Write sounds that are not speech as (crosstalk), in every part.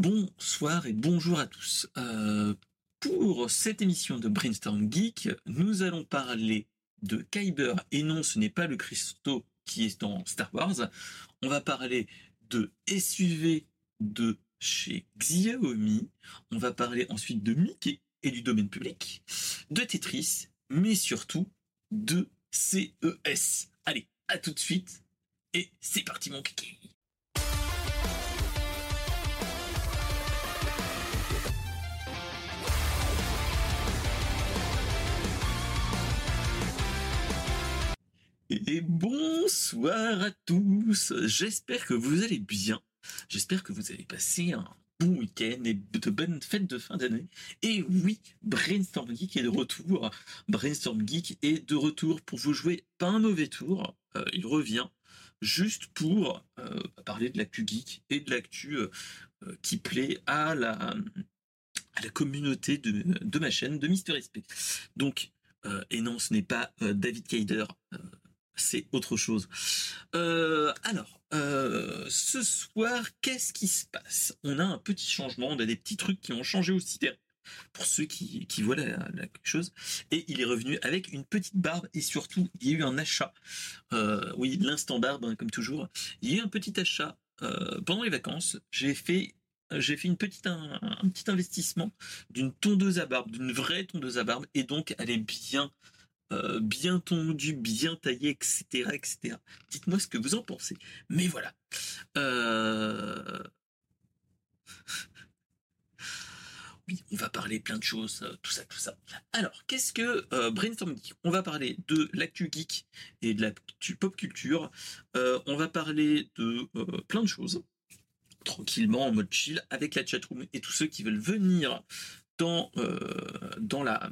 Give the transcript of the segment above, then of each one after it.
Bonsoir et bonjour à tous. Euh, pour cette émission de Brainstorm Geek, nous allons parler de Kyber et non, ce n'est pas le Christo qui est dans Star Wars. On va parler de SUV de chez Xiaomi. On va parler ensuite de Mickey et du domaine public, de Tetris, mais surtout de CES. Allez, à tout de suite et c'est parti mon kiki. Et bonsoir à tous. J'espère que vous allez bien. J'espère que vous avez passé un bon week-end et de bonnes fêtes de fin d'année. Et oui, Brainstorm Geek est de retour. Brainstorm Geek est de retour pour vous jouer pas un mauvais tour. Euh, il revient juste pour euh, parler de l'actu geek et de l'actu euh, qui plaît à la, communauté de, de ma chaîne de Mister SP. Donc, et non, ce n'est pas David Kaider c'est autre chose. Euh, alors, euh, ce soir, qu'est-ce qui se passe? On a un petit changement, on a des petits trucs qui ont changé aussi pour ceux qui, voient la, chose. Et il est revenu avec une petite barbe et surtout, il y a eu un achat. Euh, oui, l'instant barbe, hein, comme toujours. Il y a eu un petit achat pendant les vacances. J'ai fait j'ai fait une petite, un, un petit investissement d'une tondeuse à barbe, d'une vraie tondeuse à barbe, et donc elle est bien euh, bien tondu, bien taillé, etc., etc. Dites-moi ce que vous en pensez. Mais voilà. Euh, oui, on va parler plein de choses, euh, tout ça, tout ça. Alors, qu'est-ce que Brainstorm Geek On va parler de l'actu geek et de l'actu pop culture. on va parler de plein de choses tranquillement en mode chill avec la chatroom et tous ceux qui veulent venir dans dans la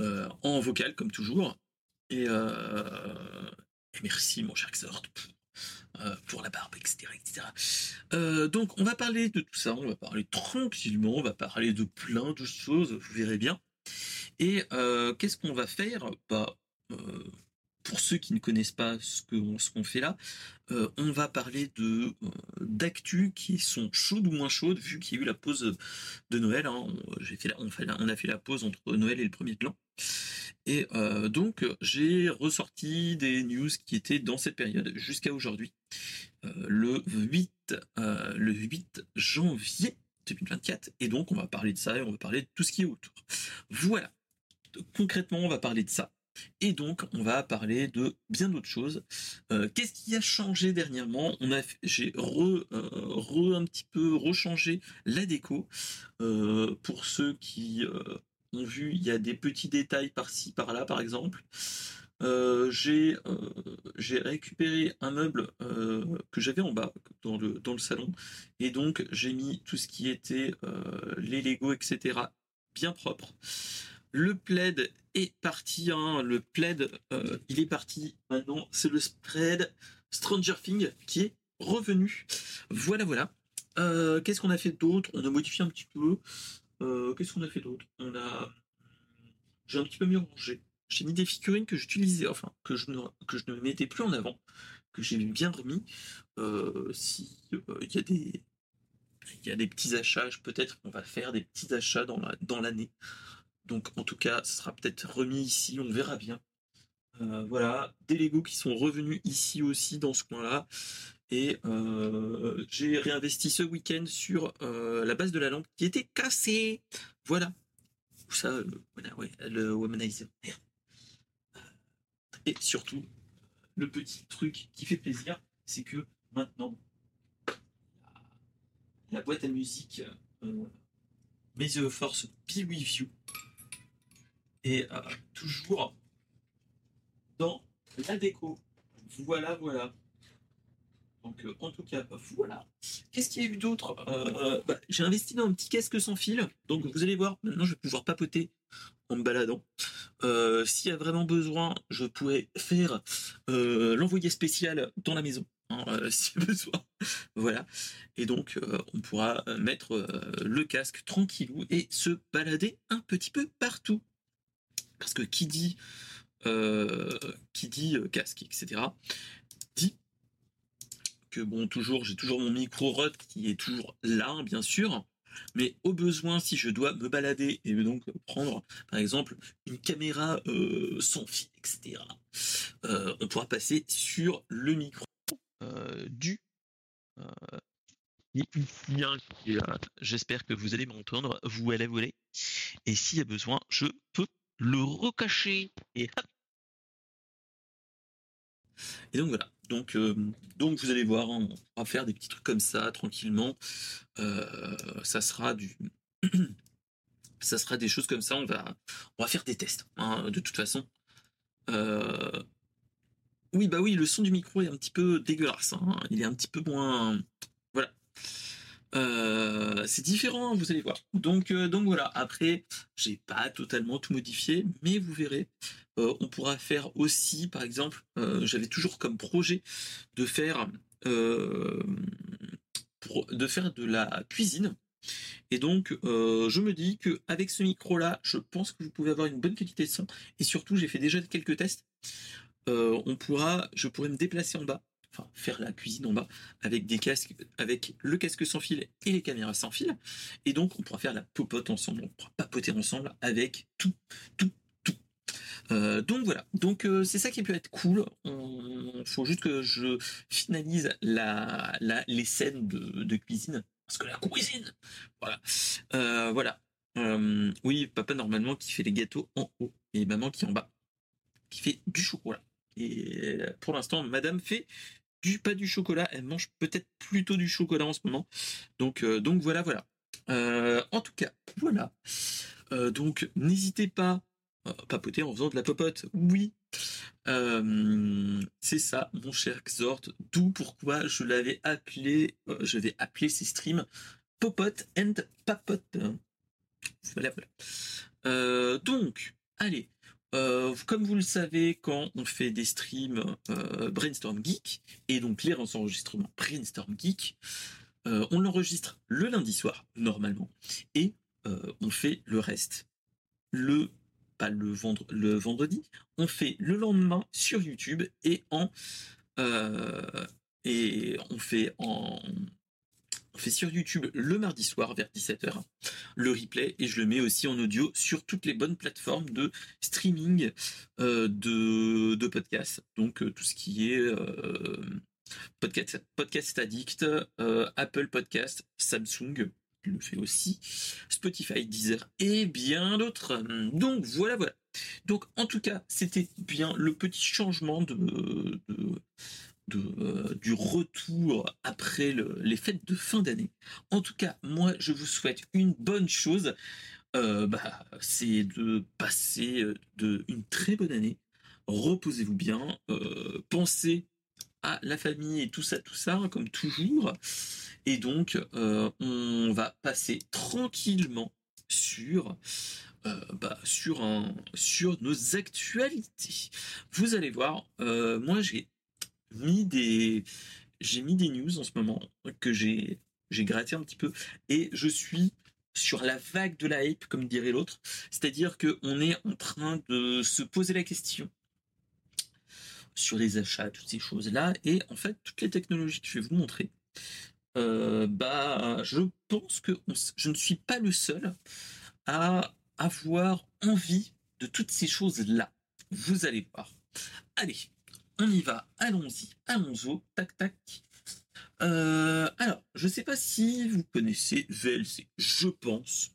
euh, en vocal comme toujours. Euh, et, merci mon cher Xort euh, pour la barbe, etc. etc. donc on va parler de tout ça, on va parler tranquillement, on va parler de plein de choses, vous verrez bien. Et qu'est-ce qu'on va faire? Bah, Pour ceux qui ne connaissent pas ce qu'on fait là, on va parler de d'actu qui sont chaudes ou moins chaudes vu qu'il y a eu la pause de Noël. Hein. On, fait on, a fait la pause entre Noël et le premier plan. Et euh, donc j'ai ressorti des news qui étaient dans cette période jusqu'à aujourd'hui, euh, le 8 euh, le 8 janvier 2024. Et donc on va parler de ça et on va parler de tout ce qui est autour. Voilà. Concrètement, on va parler de ça. Et donc, on va parler de bien d'autres choses. Qu'est-ce qui a changé dernièrement? J'ai re, un petit peu rechangé la déco pour ceux qui vu, il y a des petits détails par-ci, par-là, par exemple. Euh, j'ai euh, j'ai récupéré un meuble euh, que j'avais en bas dans le dans le salon. Et donc j'ai mis tout ce qui était les Lego etc bien propre. Le plaid est parti hein, le plaid il est parti maintenant. C'est le spread Stranger Things qui est revenu. Voilà voilà. Qu'est-ce qu'on a fait d'autre? On a modifié un petit peu euh, qu'est-ce qu'on a fait d'autre? On a, j'ai un petit peu mieux rangé. J'ai mis des figurines que j'utilisais, enfin que je ne que mettais plus en avant, que j'ai bien remis. Euh, si euh, il y a des il y a des petits achats, peut-être qu'on va faire des petits achats dans la dans l'année. Donc en tout cas, ce sera peut-être remis ici, on verra bien. voilà, des Lego qui sont revenus ici aussi dans ce coin-là. Et euh, j'ai réinvesti ce week-end sur euh, la base de la lampe qui était cassée. Voilà. Ça, euh, voilà, ouais, le womanizer. Et surtout, le petit truc qui fait plaisir, c'est que maintenant, la, boîte à musique euh, the Force Be With You est toujours dans la déco. Voilà, voilà. Donc euh, en tout cas, voilà. Qu'est-ce qu'il y a eu d'autre euh, bah, J'ai investi dans un petit casque sans fil. Donc vous allez voir, maintenant je vais pouvoir papoter en me baladant. Euh, s'il y a vraiment besoin, je pourrais faire l'envoyé spécial dans la maison. Hein, (laughs) si besoin. voilà. Et donc, on pourra mettre le casque tranquillou et se balader un petit peu partout. Parce que qui dit, casque, etc., bon, toujours, j'ai toujours mon micro Rode qui est toujours là, bien sûr. Mais au besoin, si je dois me balader et donc prendre, par exemple, une caméra euh, sans fil, etc., euh, on pourra passer sur le micro euh, du. J'espère que vous allez m'entendre, vous allez voler. Et s'il y a besoin, je peux le recacher. Et hop, et donc voilà. Donc, euh, donc vous allez voir, on va faire des petits trucs comme ça tranquillement. Euh, ça sera du, (clears throat) ça sera des choses comme ça. On va, on faire des tests. Hein, de toute façon. Euh, oui, bah oui, le son du micro est un petit peu dégueulasse. Hein. Il est un petit peu moins. Voilà. C'est différent, vous allez voir. Donc, donc voilà. Après, j'ai pas totalement tout modifié, mais vous verrez. Euh, on pourra faire aussi, par exemple, euh, j'avais toujours comme projet de faire, euh, de faire de la cuisine. Et donc, je me dis que avec ce micro-là, je pense que vous pouvez avoir une bonne qualité de son. Et surtout, j'ai fait déjà quelques tests. on pourra, je pourrais me déplacer en bas, enfin faire la cuisine en bas avec des casques, avec le casque sans fil et les caméras sans fil. Et donc, on pourra faire la popote ensemble, on pourra papoter ensemble avec tout, tout, euh, donc voilà, donc euh, c'est ça qui peut être cool. Il faut juste que je finalise la, les scènes de, cuisine, parce que la cuisine, voilà, euh, voilà. oui, papa normalement qui fait les gâteaux en haut et maman qui en bas, qui fait du chocolat. Et pour l'instant, madame fait pas du chocolat, elle mange peut-être plutôt du chocolat en ce moment. Donc donc voilà voilà. en tout cas, voilà. donc n'hésitez pas euh, papoter en faisant de la popote. Oui, euh, c'est ça, mon cher Xort. D'où pourquoi je l'avais appelé, euh, je vais appeler ces streams Popote and Papote. Voilà, voilà. donc, allez. Comme vous le savez, quand on fait des streams Brainstorm Geek, et donc les enregistrements Brainstorm Geek, on l'enregistre le lundi soir, normalement, et on fait le reste. Le le, le vendredi, on fait le lendemain sur YouTube et en euh, et on fait en on fait sur YouTube le mardi soir vers 17h le replay et je le mets aussi en audio sur toutes les bonnes plateformes de streaming euh, de, de podcasts. Donc euh, tout ce qui est podcast, podcast Addict, Apple Podcast, Samsung, le fait aussi, Spotify, Deezer et bien d'autres. Donc voilà, voilà. Donc en tout cas, c'était bien le petit changement de, euh, du retour après les fêtes de fin d'année. En tout cas, moi, je vous souhaite une bonne chose. Euh, bah, c'est de passer euh, une très bonne année. Reposez-vous bien. pensez à la famille et tout ça, tout ça, comme toujours. Et donc, on va passer tranquillement sur, bah, sur, nos actualités. Vous allez voir, moi j'ai mis des j'ai mis des news en ce moment que j'ai j'ai gratté un petit peu et je suis sur la vague de la hype, comme dirait l'autre. C'est-à-dire qu'on est en train de se poser la question sur les achats, toutes ces choses-là. Et en fait, toutes les technologies que je vais vous montrer, euh, bah, je pense que je ne suis pas le seul à avoir envie de toutes ces choses-là. Vous allez voir. Allez, on y va. Allons-y. Allons-y. Tac, tac. Euh, alors, je ne sais pas si vous connaissez VLC. Je pense.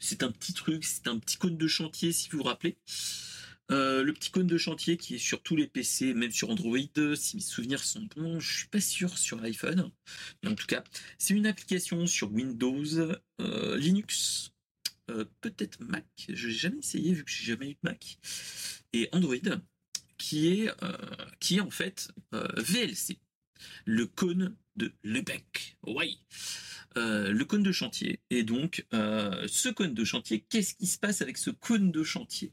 C'est un petit truc, c'est un petit cône de chantier, si vous vous rappelez. Euh, le petit cône de chantier qui est sur tous les PC, même sur Android, si mes souvenirs sont bons, je suis pas sûr sur l'iPhone. En tout cas, c'est une application sur Windows, euh, Linux, peut-être Mac. Je n'ai jamais essayé vu que j'ai jamais eu de Mac. Et Android, qui est, qui est en fait VLC, le cône de Lebec. Oui. Euh, le cône de chantier. Et donc, euh, ce cône de chantier, qu'est-ce qui se passe avec ce cône de chantier?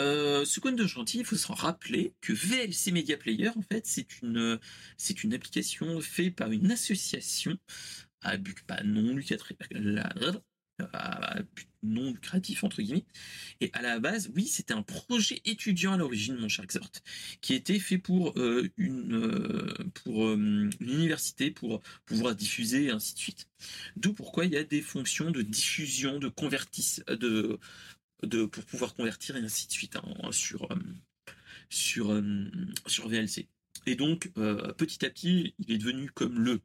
Euh, Ce cône de chantier, il faut se rappeler que VLC Media Player, en fait, c'est une, c'est une application faite par une association à but pas non lucratif, but non lucratif entre guillemets. Et à la base, oui, c'était un projet étudiant à l'origine, mon cher Xort, qui était fait pour euh, une euh, pour euh, une université pour pouvoir diffuser et ainsi de suite. D'où pourquoi il y a des fonctions de diffusion, de convertis, de de pour pouvoir convertir et ainsi de suite hein, sur sur sur VLC. Et donc petit à petit, il est devenu comme le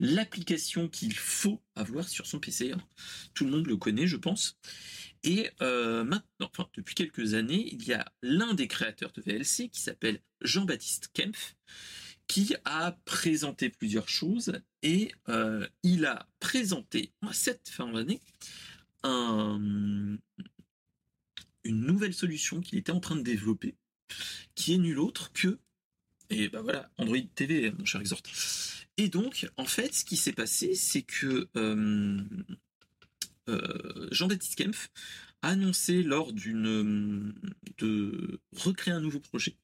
l'application qu'il faut avoir sur son PC. Hein. Tout le monde le connaît, je pense. Et euh, maintenant, enfin, depuis quelques années, il y a l'un des créateurs de VLC qui s'appelle Jean-Baptiste Kempf, qui a présenté plusieurs choses et euh, il a présenté à cette fin d'année une nouvelle solution qu'il était en train de développer, qui est nulle autre que, et ben voilà, Android TV, mon cher Exhort. Et donc, en fait, ce qui s'est passé, c'est que euh, euh, Jean-Baptiste Kempf a annoncé lors d'une de recréer un nouveau projet,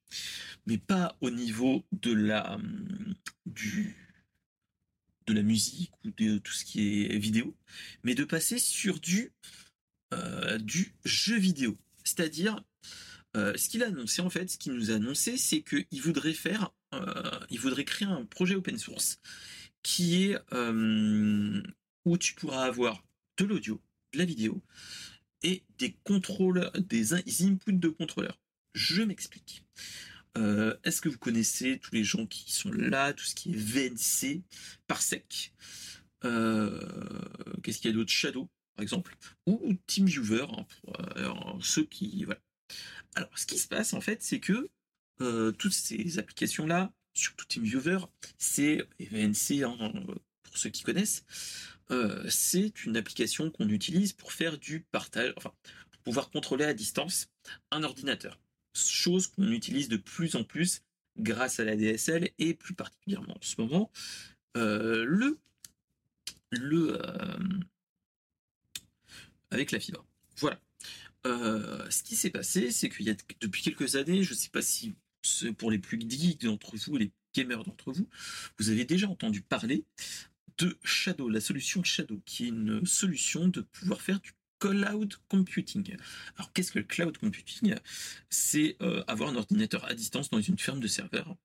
mais pas au niveau de la du de la musique ou de tout ce qui est vidéo, mais de passer sur du euh, du jeu vidéo. C'est-à-dire, ce qu'il a annoncé en fait, ce qu'il nous a annoncé, c'est qu'il voudrait faire euh, il voudrait créer un projet open source qui est euh, où tu pourras avoir de l'audio, de la vidéo et des contrôles, des, inputs de contrôleurs. Je m'explique. Euh, est-ce que vous connaissez tous les gens qui sont là, tout ce qui est VNC, Parsec Qu'est-ce qu'il y a d'autre? Shadow, par exemple, ou TeamViewer, hein, ceux qui voilà. Alors, ce qui se passe en fait, c'est que euh, toutes ces applications-là, surtout TeamViewer, c'est VNC, hein, pour ceux qui connaissent, euh, c'est une application qu'on utilise pour faire du partage, enfin, pour pouvoir contrôler à distance un ordinateur. Chose qu'on utilise de plus en plus grâce à la DSL et plus particulièrement en ce moment, euh, le, avec la fibre. Voilà. Ce qui s'est passé, c'est qu'il y a depuis quelques années, je ne sais pas si pour les plus geeks d'entre vous, les gamers d'entre vous, vous avez déjà entendu parler de Shadow, la solution Shadow, qui est une solution de pouvoir faire du cloud computing. Alors qu'est-ce que le cloud computing? C'est euh, avoir un ordinateur à distance dans une ferme de serveurs.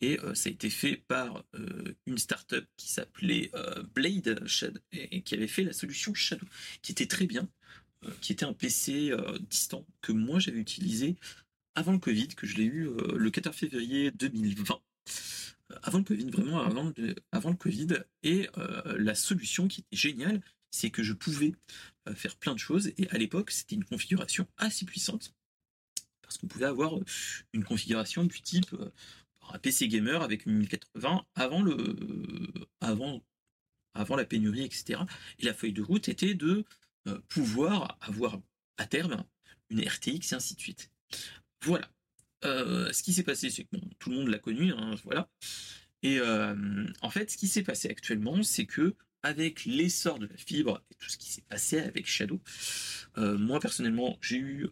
Et euh, ça a été fait par euh, une startup qui s'appelait Blade Shadow et, qui avait fait la solution Shadow, qui était très bien, qui était un PC distant que moi j'avais utilisé avant le Covid, que je l'ai eu euh, le 14 février 2020. Euh, avant le Covid, vraiment avant, avant le Covid. Et euh, la solution qui était géniale, c'est que je pouvais faire plein de choses. Et à l'époque, c'était une configuration assez puissante. Parce qu'on pouvait avoir une configuration du type un PC gamer avec une 1080 avant le avant avant la pénurie etc et la feuille de route était de pouvoir avoir à terme une RTX et ainsi de suite voilà. Euh, ce qui s'est passé, c'est que tout le monde l'a connu, hein, voilà. Et euh, en fait, ce qui s'est passé actuellement, c'est que avec l'essor de la fibre et tout ce qui s'est passé avec Shadow, euh, moi personnellement, j'ai eu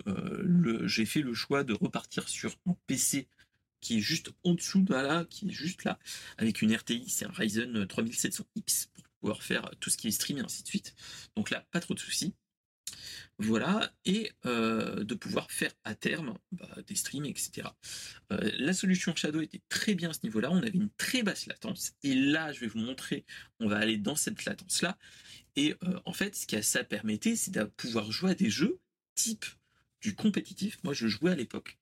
fait le choix de repartir sur un PC qui est juste en dessous de là, qui est juste là, avec une RTX c'est un Ryzen 3700X pour pouvoir faire tout ce qui est stream et ainsi de suite. Donc là, pas trop de soucis. Voilà, et euh, de pouvoir faire à terme bah, des streams, etc. Euh, la solution Shadow était très bien à ce niveau-là, on avait une très basse latence, et là, je vais vous montrer, on va aller dans cette latence-là, et euh, en fait, ce que ça permettait, c'est de pouvoir jouer à des jeux type du compétitif. Moi, je jouais à l'époque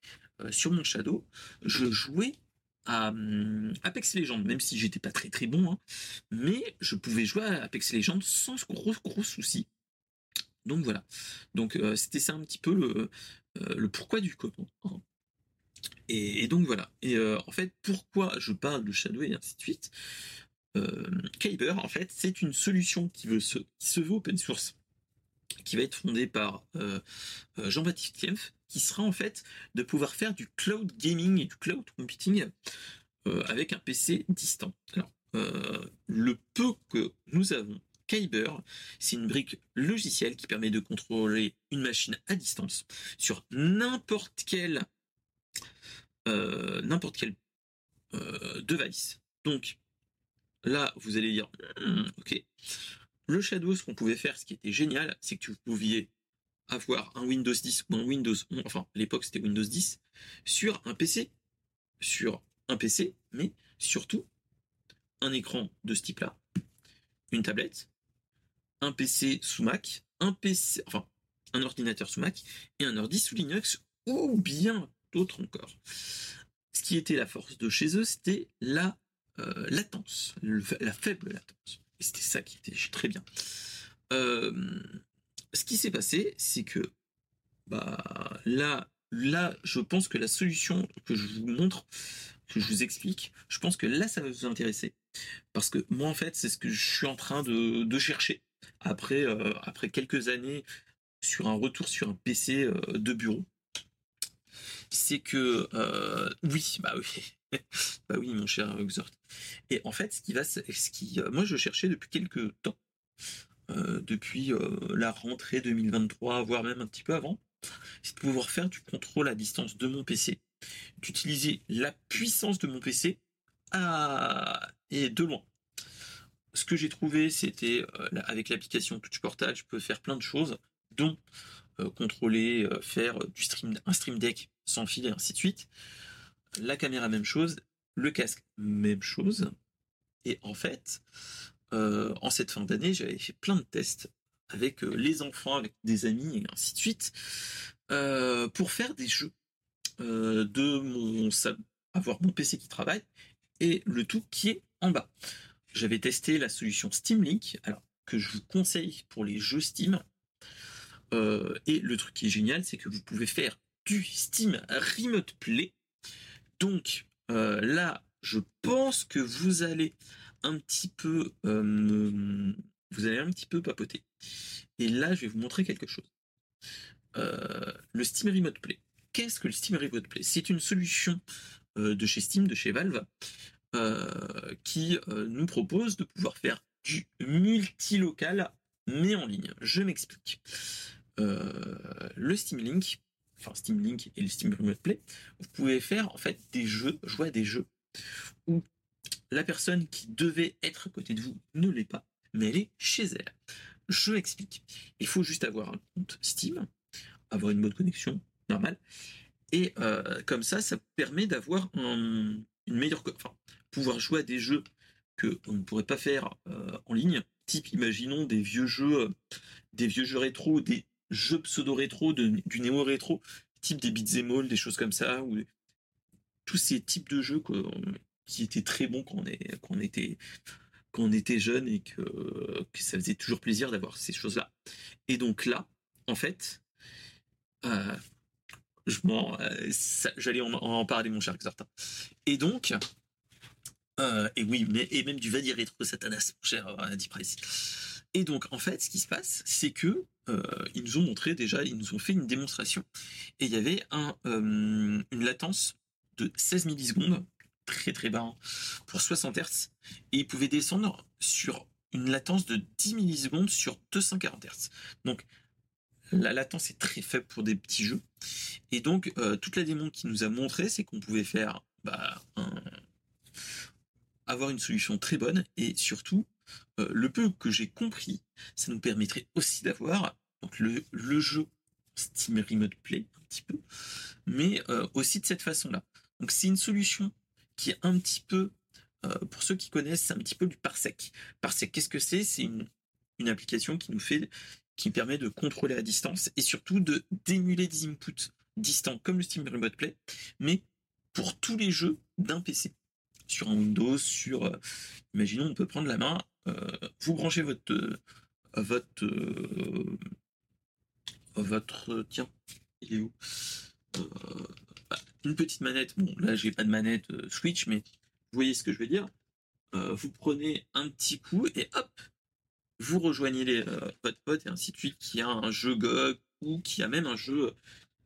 sur mon Shadow, je jouais à hum, Apex Legends, même si j'étais pas très très bon, hein, mais je pouvais jouer à Apex Legends sans gros gros soucis. Donc voilà. Donc euh, c'était ça un petit peu le, euh, pourquoi du comment. Hein. Et, donc voilà. Et euh, en fait, pourquoi je parle de Shadow et ainsi de suite Kyber, en fait, c'est une solution qui, veut se veut open source, qui va être fondée par Jean-Baptiste Kempf, qui sera en fait de pouvoir faire du cloud gaming et du cloud computing avec un PC distant. Alors, le peu que nous avons Kyber, c'est une brique logicielle qui permet de contrôler une machine à distance sur n'importe quel euh, n'importe quel euh, device. Donc là, vous allez dire, hmm, ok, le Shadow, ce qu'on pouvait faire, ce qui était génial, c'est que vous pouviez avoir un Windows 10 ou un Windows 11, enfin l'époque c'était Windows 10, sur un PC, sur un PC, mais surtout un écran de ce type-là, une tablette, un PC sous Mac, un PC, enfin un ordinateur sous Mac et un ordi sous Linux ou bien d'autres encore. Ce qui était la force de chez eux, c'était la euh, latence, la faible latence. Et c'était ça qui était très bien. Euh, ce qui s'est passé, c'est que bah, là, là, je pense que la solution que je vous montre, que je vous explique, je pense que là, ça va vous intéresser. Parce que moi, en fait, c'est ce que je suis en train de, chercher après, euh, après quelques années sur un retour sur un PC euh, de bureau. C'est que, euh, oui, bah oui, (laughs) bah oui, mon cher Exhort. Et en fait, ce qui va, ce qui, moi, je cherchais depuis quelques temps depuis euh, la rentrée 2023, voire même un petit peu avant, c'est de pouvoir faire du contrôle à distance de mon PC, d'utiliser la puissance de mon PC et de loin. Ce que j'ai trouvé, c'était euh, avec l'application Touch Portal, je peux faire plein de choses, dont contrôler, faire du stream, un stream deck sans fil et ainsi de suite. La caméra, même chose. Le casque, même chose. Et en fait, euh, en cette fin d'année, j'avais fait plein de tests avec euh, les enfants, avec des amis et ainsi de suite, euh, pour faire des jeux de mon avoir mon PC qui travaille et le tout qui est en bas. J'avais testé la solution Steam Link, alors que je vous conseille pour les jeux Steam. et le truc qui est génial, c'est que vous pouvez faire du Steam Remote Play. Donc là, je pense que vous allez un petit peu, euh, vous allez un petit peu papoter. Et là, je vais vous montrer quelque chose. Euh, le Steam Remote Play. Qu'est-ce que le Steam Remote Play? C'est une solution euh, de chez Steam, de chez Valve, qui nous propose de pouvoir faire du multilocal, mais en ligne. Je m'explique. le Steam Link, enfin Steam Link et le Steam Remote Play, vous pouvez faire en fait des jeux, jouer à des jeux où la personne qui devait être à côté de vous ne l'est pas, mais elle est chez elle. Je m'explique. Il faut juste avoir un compte Steam, avoir une bonne connexion normale, et euh, comme ça, ça permet d'avoir une meilleure, enfin, pouvoir jouer à des jeux que on ne pourrait pas faire euh, en ligne. Type, imaginons des vieux jeux, des vieux jeux rétro, des jeux pseudo rétro, du néo rétro, type des beat'em all, des choses comme ça, ou tous ces types de jeux qui était très bon quand on, était quand on était jeune et que, ça faisait toujours plaisir d'avoir ces choses-là. Et donc là, en fait, euh, je m'en, euh, j'allais en, parler, mon cher Xartin. Et donc, euh, et oui, mais, et même du va dire rétro Satanas, mon cher Andy Price. Et donc, en fait, ce qui se passe, c'est que ils nous ont montré déjà, ils nous ont fait une démonstration, et il y avait un, une latence de 16 millisecondes très très bas hein, pour 60 Hz et il pouvait descendre sur une latence de 10 millisecondes sur 240 Hz. Donc la latence est très faible pour des petits jeux. Et donc euh, toute la démon qui nous a montré, c'est qu'on pouvait faire bah, avoir une solution très bonne et surtout euh, le peu que j'ai compris, ça nous permettrait aussi d'avoir donc le, le, jeu Steam Remote Play un petit peu, mais euh, aussi de cette façon-là. Donc c'est une solution qui est un petit peu, euh, pour ceux qui connaissent, c'est un petit peu du parsec. Parsec, qu'est-ce que c'est? C'est une, application qui nous fait, qui permet de contrôler à distance et surtout de d'émuler des inputs distants comme le Steam Remote Play, mais pour tous les jeux d'un PC. Sur un Windows, sur, euh, imaginons, on peut prendre la main, euh, vous branchez votre, votre, votre, tiens, il est où? Une petite manette. Bon, là, j'ai pas de manette euh, Switch, mais vous voyez ce que je veux dire. Euh, vous prenez un petit coup et hop, vous rejoignez les, euh, votre pote et ainsi de suite qui a un jeu GOG ou qui a même un jeu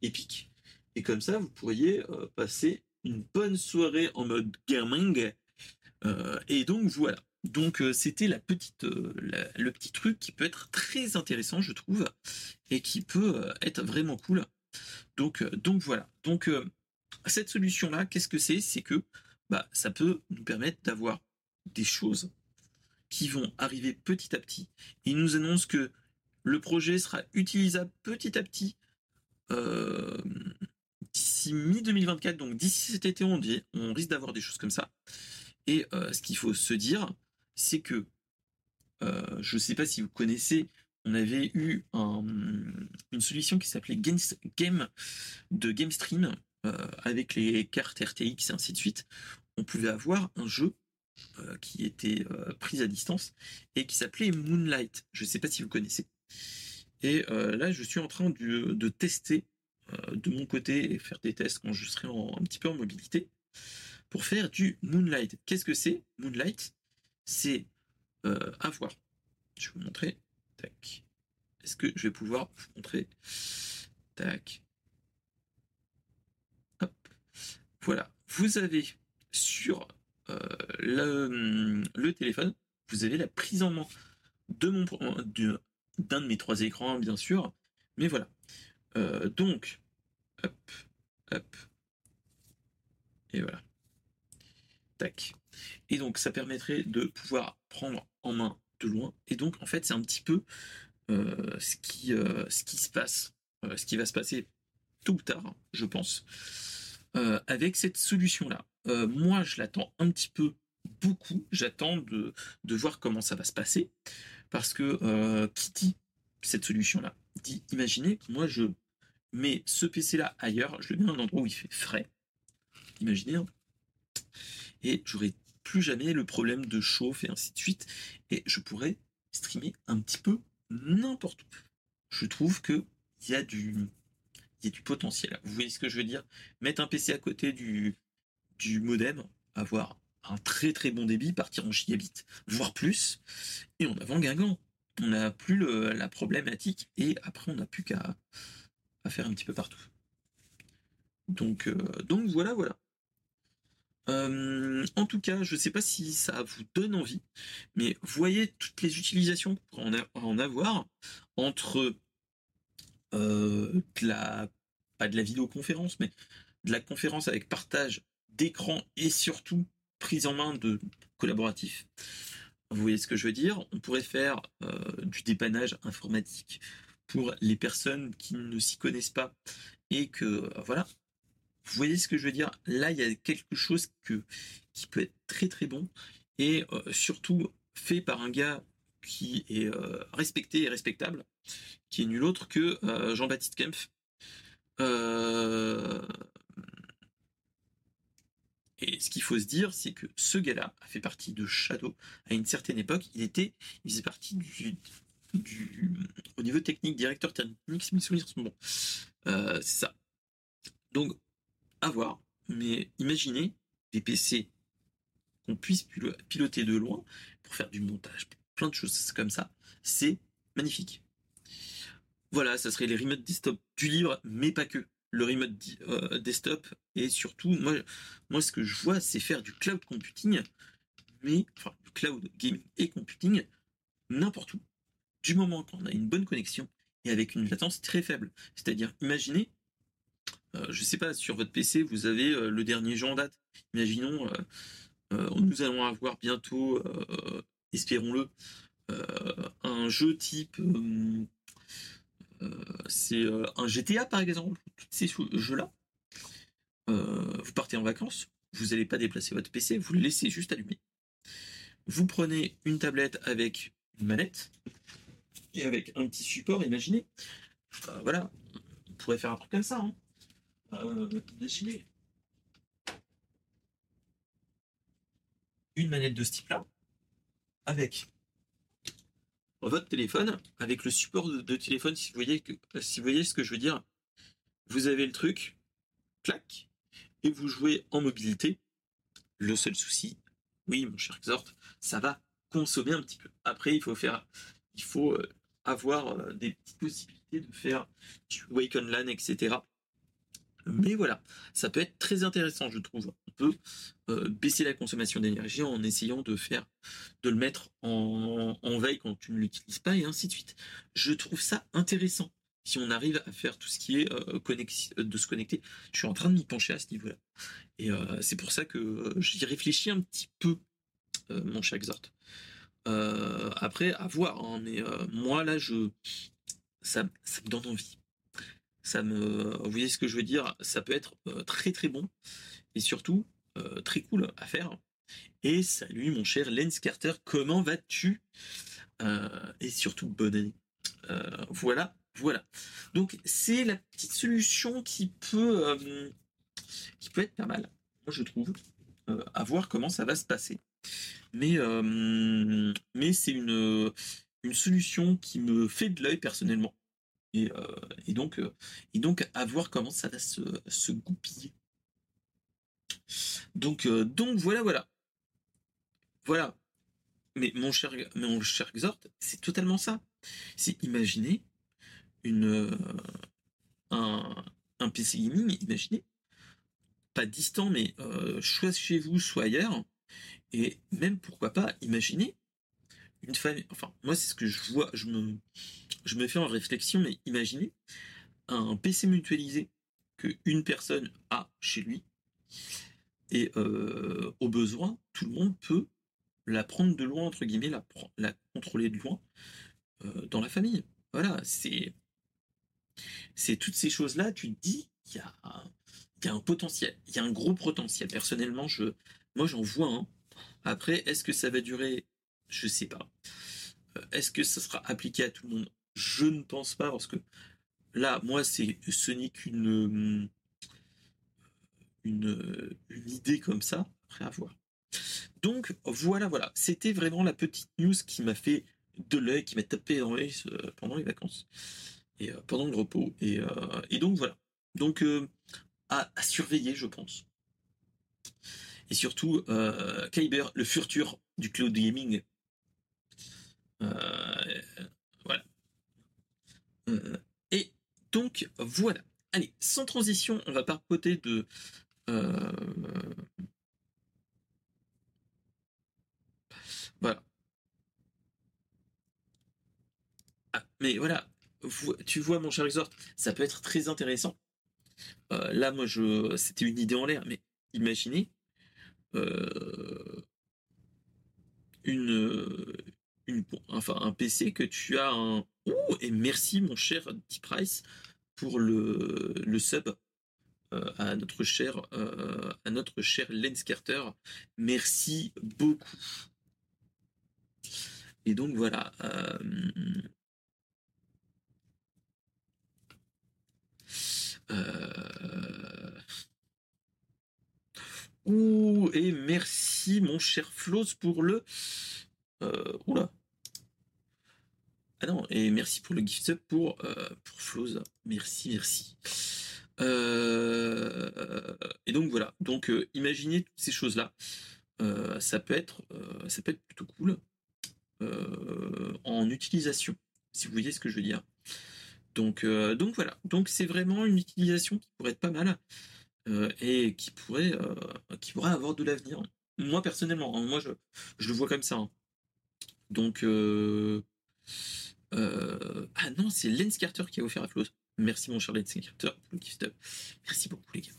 épique. Et comme ça, vous pourriez passer une bonne soirée en mode gaming. et donc voilà. Donc c'était la petite, le petit truc qui peut être très intéressant, je trouve, et qui peut être vraiment cool. Donc, donc voilà. Donc cette solution-là, qu'est-ce que c'est? C'est que bah, ça peut nous permettre d'avoir des choses qui vont arriver petit à petit. Ils nous annoncent que le projet sera utilisable petit à petit euh, d'ici mi-2024, donc d'ici cet été, on, dit, on risque d'avoir des choses comme ça. Et euh, ce qu'il faut se dire, c'est que, euh, je ne sais pas si vous connaissez, on avait eu une solution qui s'appelait Game, de GameStream avec les cartes RTX et ainsi de suite. On pouvait avoir un jeu qui était pris à distance et qui s'appelait Moonlight. Je ne sais pas si vous connaissez. Et là, je suis en train de tester euh, de mon côté et faire des tests quand je serai un petit peu en mobilité pour faire du Moonlight. Qu'est-ce que c'est Moonlight? C'est euh, avoir. Je vais vous montrer. Tac. Est-ce que je vais pouvoir vous montrer? Tac. Hop. Voilà. Vous avez sur euh, le, téléphone, vous avez la prise en main de mon d'un de mes trois écrans, bien sûr. Mais voilà. donc, Hop, hop. Et voilà. Tac. Et donc, ça permettrait de pouvoir prendre en main de loin. Et donc, en fait, c'est un petit peu euh, ce, qui, euh, ce qui se passe, euh, ce qui va se passer tôt ou tard, je pense, avec cette solution-là. moi, je l'attends un petit peu beaucoup. J'attends de, voir comment ça va se passer. Parce que qui dit cette solution-là dit, imaginez, moi, je mais ce PC-là ailleurs, je le mets dans un endroit où il fait frais. Imaginez. Hein. Et j'aurai plus jamais le problème de chauffe et ainsi de suite. Et je pourrais streamer un petit peu n'importe où. Je trouve que il y a du, du potentiel. Vous voyez ce que je veux dire? Mettre un PC à côté du, du modem, avoir un très très bon débit, partir en gigabit, voire plus, et en avant Guingamp. On n'a plus la problématique et après on n'a plus qu'à à faire un petit peu partout. Donc, euh, donc voilà, voilà. Euh, en tout cas, je ne sais pas si ça vous donne envie, mais voyez toutes les utilisations qu'on pourrait en avoir entre de la, pas de la vidéoconférence, mais de la conférence avec partage d'écran et surtout prise en main de collaboratifs. Vous voyez ce que je veux dire? On pourrait faire du dépannage informatique pour les personnes qui ne s'y connaissent pas et que euh, voilà. Vous voyez ce que je veux dire? Là, il y a quelque chose qui peut être très très bon et euh, surtout fait par un gars qui est euh, respecté et respectable, qui est nul autre que Jean-Baptiste Kempf. Et ce qu'il faut se dire, c'est que ce gars-là a fait partie de Shadow à une certaine époque. Il était, il faisait partie du, au niveau technique, directeur technique, bon, euh, c'est ça. Donc, à voir. Mais imaginez des PC qu'on puisse piloter de loin pour faire du montage, plein de choses comme ça. C'est magnifique. Voilà, ça serait les remote desktop du livre, mais pas que. Le remote euh, desktop et surtout, moi, moi, ce que je vois, c'est faire du cloud computing, mais enfin, du cloud gaming et computing n'importe où du moment qu'on a une bonne connexion et avec une latence très faible. C'est-à-dire, imaginez, euh, je sais pas, sur votre PC, vous avez euh, le dernier jeu en date. Imaginons, euh, nous allons avoir bientôt, espérons-le, un jeu type, c'est un GTA par exemple, tous ces jeux-là. vous partez en vacances, vous n'allez pas déplacer votre PC, vous le laissez juste allumer. Vous prenez une tablette avec une manette, et avec un petit support, imaginez. Euh, voilà, on pourrait faire un truc comme ça. Hein. Euh, imaginez. Une manette de ce type-là, avec votre téléphone, avec le support de, téléphone, si vous, voyez ce que je veux dire, vous avez le truc, clac, et vous jouez en mobilité. Le seul souci, oui, mon cher Exhort, ça va consommer un petit peu. Après, il faut faire, il faut euh, avoir euh, des petites possibilités de faire du Wake on LAN, etc. Mais voilà, ça peut être très intéressant, je trouve. On peut euh, baisser la consommation d'énergie en essayant de faire, de le mettre en, veille quand tu ne l'utilises pas et ainsi de suite. Je trouve ça intéressant si on arrive à faire tout ce qui est euh, de se connecter. Je suis en train de m'y pencher à ce niveau-là. Et c'est pour ça que j'y réfléchis un petit peu, mon cher Exhort. après, à voir. Hein, mais moi, là, je, ça, ça me donne envie. Ça vous voyez ce que je veux dire? Ça peut être très très bon et surtout très cool à faire. Et salut mon cher Lens Carter, comment vas-tu? Et surtout bonne année. voilà, voilà. Donc c'est la petite solution qui peut, qui peut être pas mal, moi je trouve. à voir comment ça va se passer. Mais, mais c'est une, une solution qui me fait de l'œil personnellement. Et, et, donc, et donc, à voir comment ça va se, goupiller. Donc, donc voilà, voilà. Voilà. Mais mon cher, mon cher Exhort, c'est totalement ça. C'est imaginer une, un, PC gaming, imaginez, pas distant, mais soit chez vous, soit ailleurs, et même pourquoi pas, imaginer une famille. Enfin, moi, c'est ce que je vois, je me, fais en réflexion, mais imaginez un PC mutualisé que une personne a chez lui, et euh, au besoin, tout le monde peut la prendre de loin, entre guillemets, la, contrôler de loin euh, dans la famille. Voilà, c'est. C'est toutes ces choses-là, tu te dis, il y a, y a un potentiel, il y a un gros potentiel. Personnellement, je, moi j'en vois un. Après, est-ce que ça va durer Je sais pas. Euh, est-ce que ça sera appliqué à tout le monde? Je ne pense pas parce que là, moi, c'est ce n'est qu'une une, une idée comme ça. Après à voir. Donc voilà, voilà. C'était vraiment la petite news qui m'a fait de l'œil, qui m'a tapé dans euh, pendant les vacances et euh, pendant le repos. Et, donc voilà. Donc à, à surveiller, je pense et surtout euh, Kyber, le futur du cloud gaming. Euh, voilà. Euh, et donc voilà. Allez, sans transition, on va parpoter de voilà. Ah, mais voilà, tu vois mon cher Exhort, ça peut être très intéressant. là, moi, je, c'était une idée en l'air, mais imaginez euh, une, enfin, un PC que tu as un. Oh, et merci, mon cher D-Price, pour le, le sub euh, à notre cher, euh, à notre cher Lens Carter. Merci beaucoup. Et donc voilà. Euh, Ouh, et merci mon cher Floz pour le... Euh, oula. Ah non, et merci pour le gift up pour, euh, pour. Merci, merci. Euh, et donc voilà. Donc euh, imaginez toutes ces choses-là. ça peut être ça peut être plutôt cool en utilisation, si vous voyez ce que je veux dire. Donc, donc voilà. Donc c'est vraiment une utilisation qui pourrait être pas mal. Et qui pourrait, qui pourrait avoir de l'avenir. Moi personnellement, hein, moi je, je, le vois comme ça. Hein. Donc, euh, ah non, c'est Lens Carter qui a offert à Flo. Merci mon cher Lens Carter pour le gift Merci beaucoup les gars.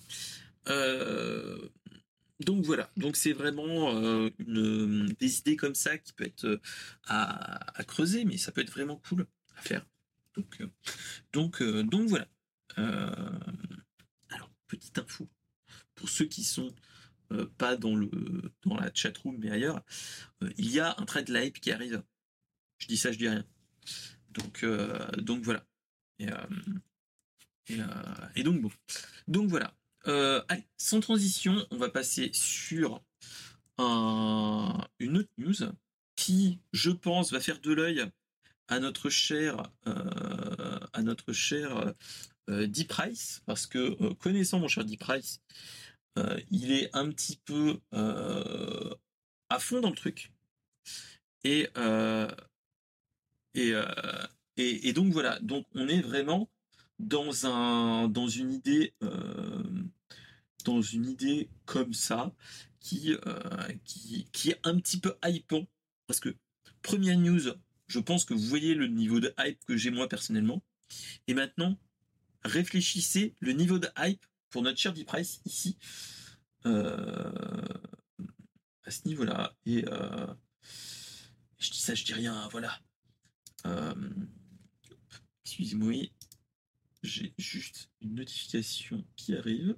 donc voilà, donc c'est vraiment des idées comme ça qui peut être à, creuser, mais ça peut être vraiment cool à faire. Donc, donc, donc voilà petite info pour ceux qui sont euh, pas dans le dans la room mais ailleurs, euh, il y a un trade live qui arrive. Je dis ça, je dis rien. Donc euh, donc voilà. Et, donc bon. Donc voilà. allez, sans transition, on va passer sur un, une autre news qui, je pense, va faire de l'œil à notre cher, à notre cher euh, price parce que connaissant mon cher D-Price, euh, il est un petit peu euh, à fond dans le truc. Et, et, et, et, donc voilà, donc on est vraiment dans, un, dans une idée dans une idée comme ça qui, qui, qui est un petit peu hypant parce que première news, je pense que vous voyez le niveau de hype que j'ai moi personnellement. Et maintenant, réfléchissez le niveau de hype pour notre cher D-Price ici, euh, à ce niveau-là. Et euh, Je dis ça, je dis rien, voilà. Euh, Excusez-moi, j'ai juste une notification qui arrive.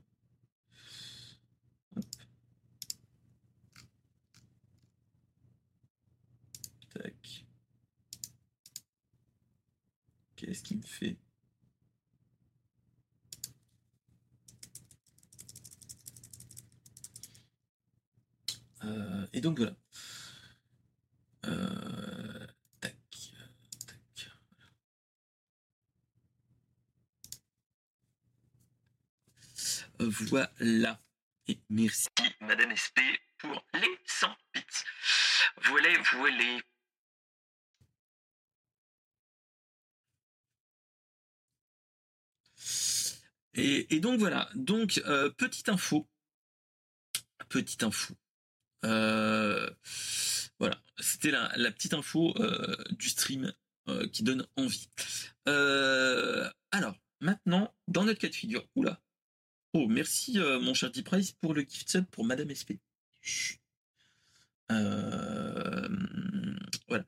Qu'est-ce qu'il me fait Euh, et donc voilà. Euh, tac, tac. Voilà. Et merci, Madame SP, pour les 100 bits. Voilà, voilà. Et, et donc voilà. Donc, euh, petite info. Petite info. Euh, voilà, c'était la, petite info euh, du stream euh, qui donne envie. Alors, maintenant, dans notre cas de figure, oula. Oh, merci mon cher Price pour le gift sub pour Madame SP. Voilà.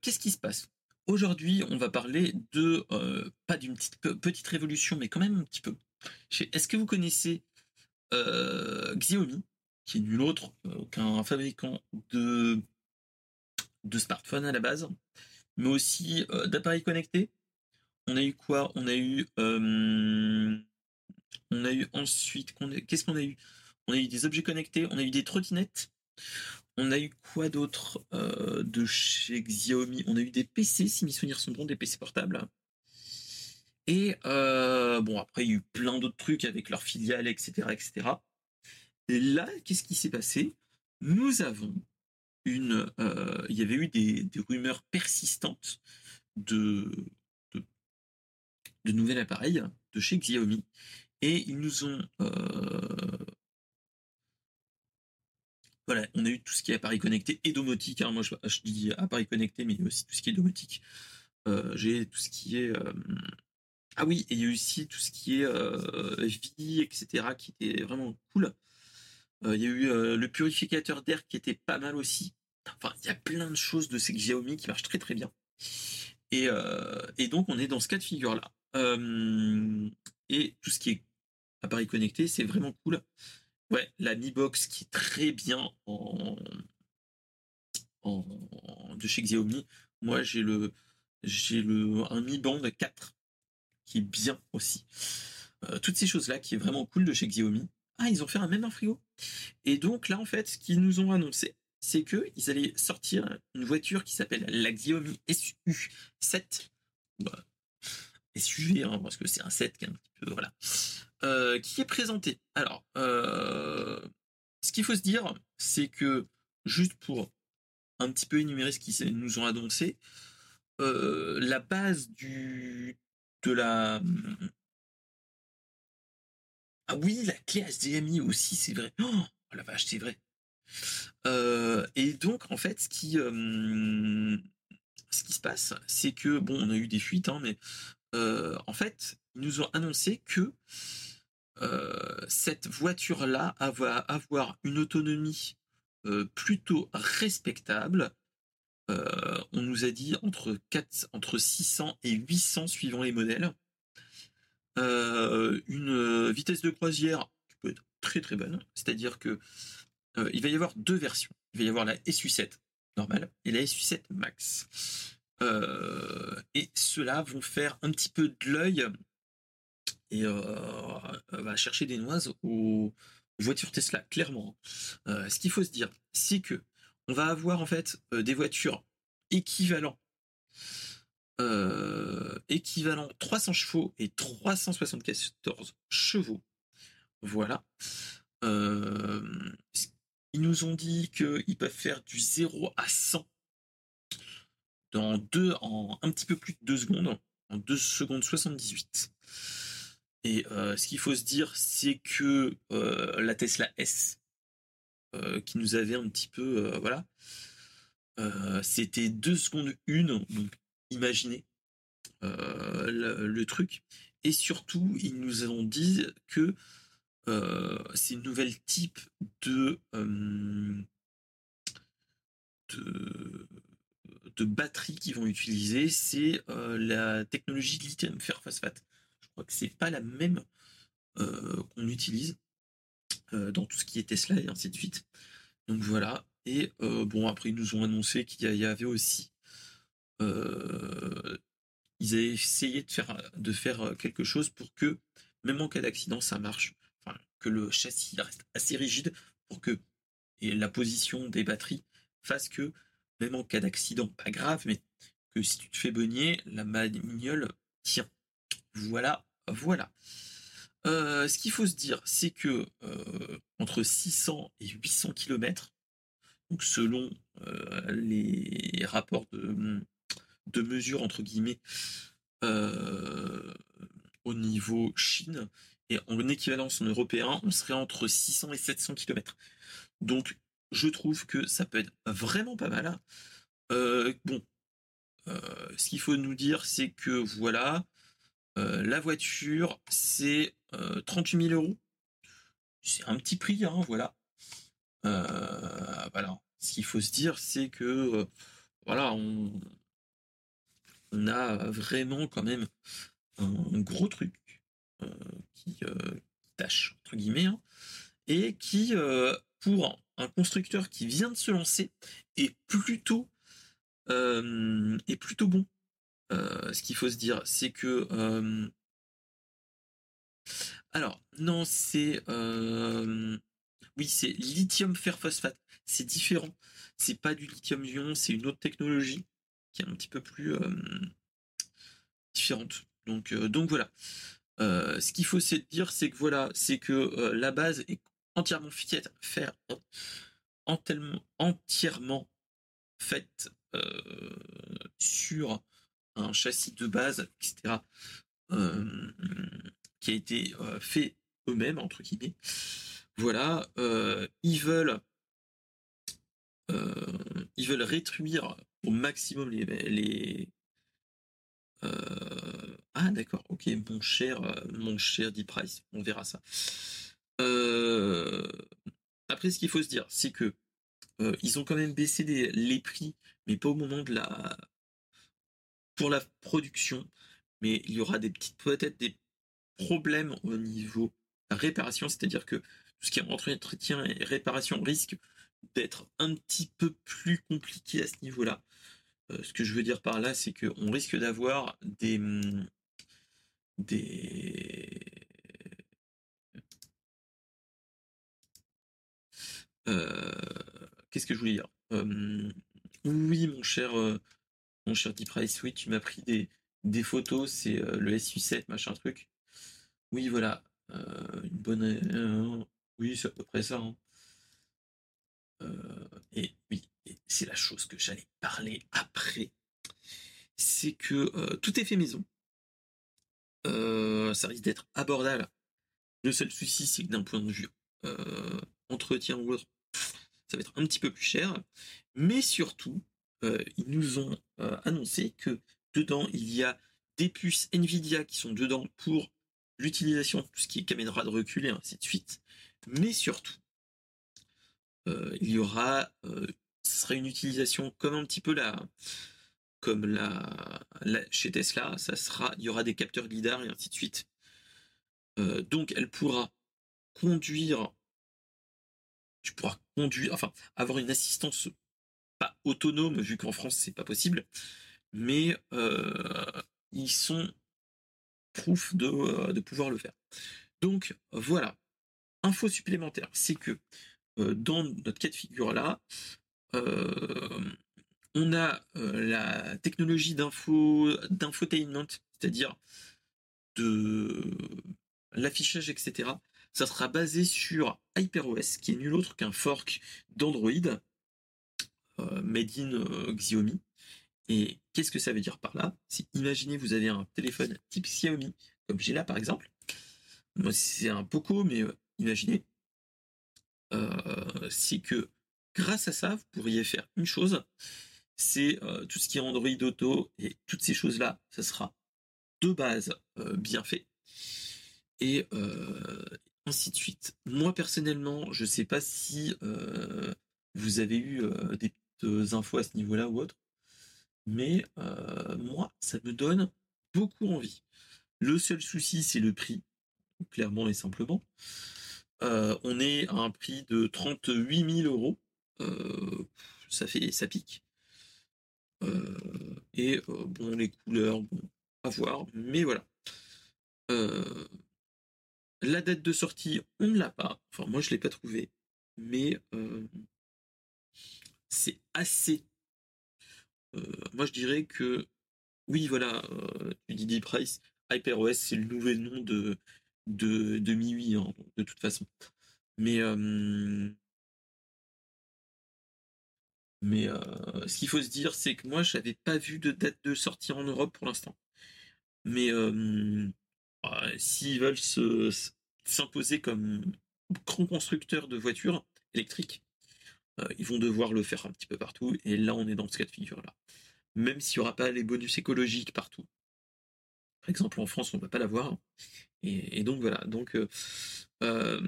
Qu'est-ce qui se passe? Aujourd'hui, on va parler de pas d'une petite petite révolution, mais quand même un petit peu. Est-ce que vous connaissez Xiaomi? Qui est nul autre qu'un fabricant de, de smartphones à la base, mais aussi euh, d'appareils connectés. On a eu quoi? On a eu, euh, on a eu ensuite, qu'est-ce qu'on a eu? On a eu des objets connectés, on a eu des trottinettes. On a eu quoi d'autre euh, de chez Xiaomi? On a eu des PC, si mes souvenirs sont bons, des PC portables. Et bon, après, il y a eu plein d'autres trucs avec leurs filiales, etc., etc. Et là, qu'est-ce qui s'est passé? Nous avons une. euh, il y avait eu des, rumeurs persistantes de, de, nouvel appareil de chez Xiaomi. Et ils nous ont. euh, voilà, on a eu tout ce qui est appareil connecté et domotique. hein. Moi, je, dis appareil connecté, mais il y a aussi tout ce qui est domotique. Euh, J'ai tout ce qui est. Ah oui, et il y a aussi tout ce qui est euh, vie, etc., qui était vraiment cool. Euh, il y a eu euh, le purificateur d'air qui était pas mal aussi. Enfin, il y a plein de choses de ces Xiaomi qui marchent très très bien. Et, euh, donc, on est dans ce cas de figure-là. Et tout ce qui est appareil connecté, c'est vraiment cool. Ouais, la Mi Box qui est très bien en, de chez Xiaomi. Moi, j'ai le j'ai le un Mi Band 4 qui est bien aussi. Toutes ces choses-là qui est vraiment cool de chez Xiaomi. Ah, ils ont fait un même un frigo. Et donc là, en fait, ce qu'ils nous ont annoncé, c'est que ils allaient sortir une voiture qui s'appelle la Xiaomi SU7. Bah, SUV, hein, parce que c'est un 7 qui est un petit peu voilà, Euh, qui est présenté. Alors, euh, ce qu'il faut se dire, c'est que juste pour un petit peu énumérer ce qu'ils nous ont annoncé, euh, la base du de la ah oui, la clé HDMI aussi, c'est vrai. Oh, la vache, c'est vrai. Et donc, en fait, ce qui, se passe, c'est que, bon, on a eu des fuites, hein, mais en fait, ils nous ont annoncé que cette voiture-là va avoir une autonomie plutôt respectable. On nous a dit entre, 4, entre 600 et 800 suivant les modèles. Euh, une euh, vitesse de croisière qui peut être très très bonne, c'est-à-dire que euh, il va y avoir deux versions. Il va y avoir la SU7 normale et la SU7 Max. Et ceux-là vont faire un petit peu de l'œil et va chercher des noises aux voitures Tesla, clairement. Ce qu'il faut se dire, c'est que on va avoir en fait des voitures équivalents euh, équivalent 300 chevaux et 374 chevaux. Voilà. Euh, ils nous ont dit qu'ils peuvent faire du 0 à 100 dans deux, en un petit peu plus de 2 secondes, en 2 secondes 78. Et euh, ce qu'il faut se dire, c'est que la Tesla S, qui nous avait un petit peu, voilà, c'était 2 secondes 1, donc imaginez euh, le, truc. Et surtout, ils nous ont dit que euh, c'est une nouvelle type de, euh, de, batteries qu'ils vont utiliser, c'est la technologie lithium fer phosphate. Je crois que c'est pas la même qu'on utilise dans tout ce qui est Tesla et ainsi de suite. Donc voilà. Et bon, après, ils nous ont annoncé qu'il y avait aussi. Ils avaient essayé de faire, de faire quelque chose pour que, même en cas d'accident, ça marche. Enfin, que le châssis reste assez rigide pour que et la position des batteries fasse que, même en cas d'accident, pas grave, mais que si tu te fais beugner, la maniole tient. Voilà, voilà. Euh, ce qu'il faut se dire, c'est que euh, entre 600 et 800 km, donc selon euh, les rapports de, de mesure entre guillemets au niveau Chine et en équivalence en européen, on serait entre 600 et 700 km. Donc je trouve que ça peut être vraiment pas mal. bon, ce qu'il faut nous dire, c'est que voilà, la voiture, c'est 38 000 euros. C'est un petit prix, hein, voilà. voilà. Ce qu'il faut se dire, c'est que voilà, on, on, a vraiment quand même un, gros truc qui, tâche entre guillemets hein, et qui, pour un constructeur qui vient de se lancer, est plutôt est plutôt bon. ce qu'il faut se dire, c'est que alors, non, c'est. Oui, c'est lithium fer phosphate. C'est différent. C'est pas du lithium-ion, c'est une autre technologie qui est un petit peu plus différente. Donc, donc voilà. ce qu'il faut se dire, c'est que voilà, c'est que la base est entièrement faire entièrement faite sur un châssis de base, etc qui a été fait eux-mêmes, entre guillemets. Voilà, ils veulent ils veulent réduire au maximum les, les ah d'accord, ok, mon cher, mon cher Deep Price, on verra ça. Après, ce qu'il faut se dire, c'est que ils ont quand même baissé les, les, prix, mais pas au moment de la pour la production. Mais il y aura des petites peut-être des problème au niveau réparation, c'est-à-dire que tout ce qui est entretien et réparation risque d'être un petit peu plus compliqué à ce niveau-là. Euh, ce que je veux dire par là, c'est qu'on risque d'avoir des, hum, des euh, qu'est-ce que je voulais dire? Hum, Oui, mon cher, euh, mon cher Deep Price, oui, tu m'as pris des, des photos, c'est le SU7, machin truc. Oui, voilà. Une bonne. Oui, c'est à peu près ça. Hein. Euh, et oui, c'est la chose que j'allais parler après. C'est que tout est fait maison. ça risque d'être abordable. Le seul souci, c'est que d'un point de vue entretien ou autre, ça va être un petit peu plus cher. Mais surtout, ils nous ont annoncé que dedans, il y a des puces Nvidia qui sont dedans pour l'utilisation tout ce qui est caméra de recul et ainsi de suite. Mais surtout, euh, il y aura, euh, ce une utilisation comme un petit peu comme la, chez Tesla, ça sera, il y aura des capteurs lidar et ainsi de suite. Euh, donc, elle pourra conduire, tu pourras conduire, enfin, avoir une assistance pas autonome vu qu'en France c'est pas possible, mais ils sont proof euh, de, pouvoir le faire. Donc voilà. Info supplémentaire, c'est que euh, dans notre cas de figure là, euh, on a la technologie d'info d'infotainment, c'est-à-dire de l'affichage, etc. Ça sera basé sur HyperOS, qui est nul autre qu'un fork d'Android, made in Xiaomi. Et qu'est-ce que ça veut dire par là? Si imaginez vous avez un téléphone type Xiaomi, comme j'ai là par exemple. Moi c'est un Poco, mais euh, imaginez. Euh, c'est que grâce à ça, vous pourriez faire une chose, c'est euh, tout ce qui est Android Auto et toutes ces choses-là, ça sera de base bien fait. Et ainsi de suite. Moi personnellement, je ne sais pas si vous avez eu des petites infos à ce niveau-là ou autre. Mais moi, ça me donne beaucoup envie. Le seul souci, c'est le prix, clairement et simplement. On est à un prix de 38 000 euros. ça fait, ça pique. et bon, les couleurs, bon, à voir, mais voilà. la date de sortie, on ne l'a pas. Enfin, moi, je l'ai pas trouvé, mais c'est assez. moi, je dirais que oui, voilà, tu dis Price, HyperOS, c'est le nouvel nom de, de, de MIUI, hein, de toute façon. Mais, mais ce qu'il faut se dire, c'est que moi, je n'avais pas vu de date de sortie en Europe pour l'instant. Mais bah, s'ils veulent s'imposer comme grand constructeur de voitures électriques, ils vont devoir le faire un petit peu partout. Et là, on est dans ce cas de figure-là. Même s'il n'y aura pas les bonus écologiques partout. Par exemple, en France, on ne va pas l'avoir. Et, donc voilà. Donc bah,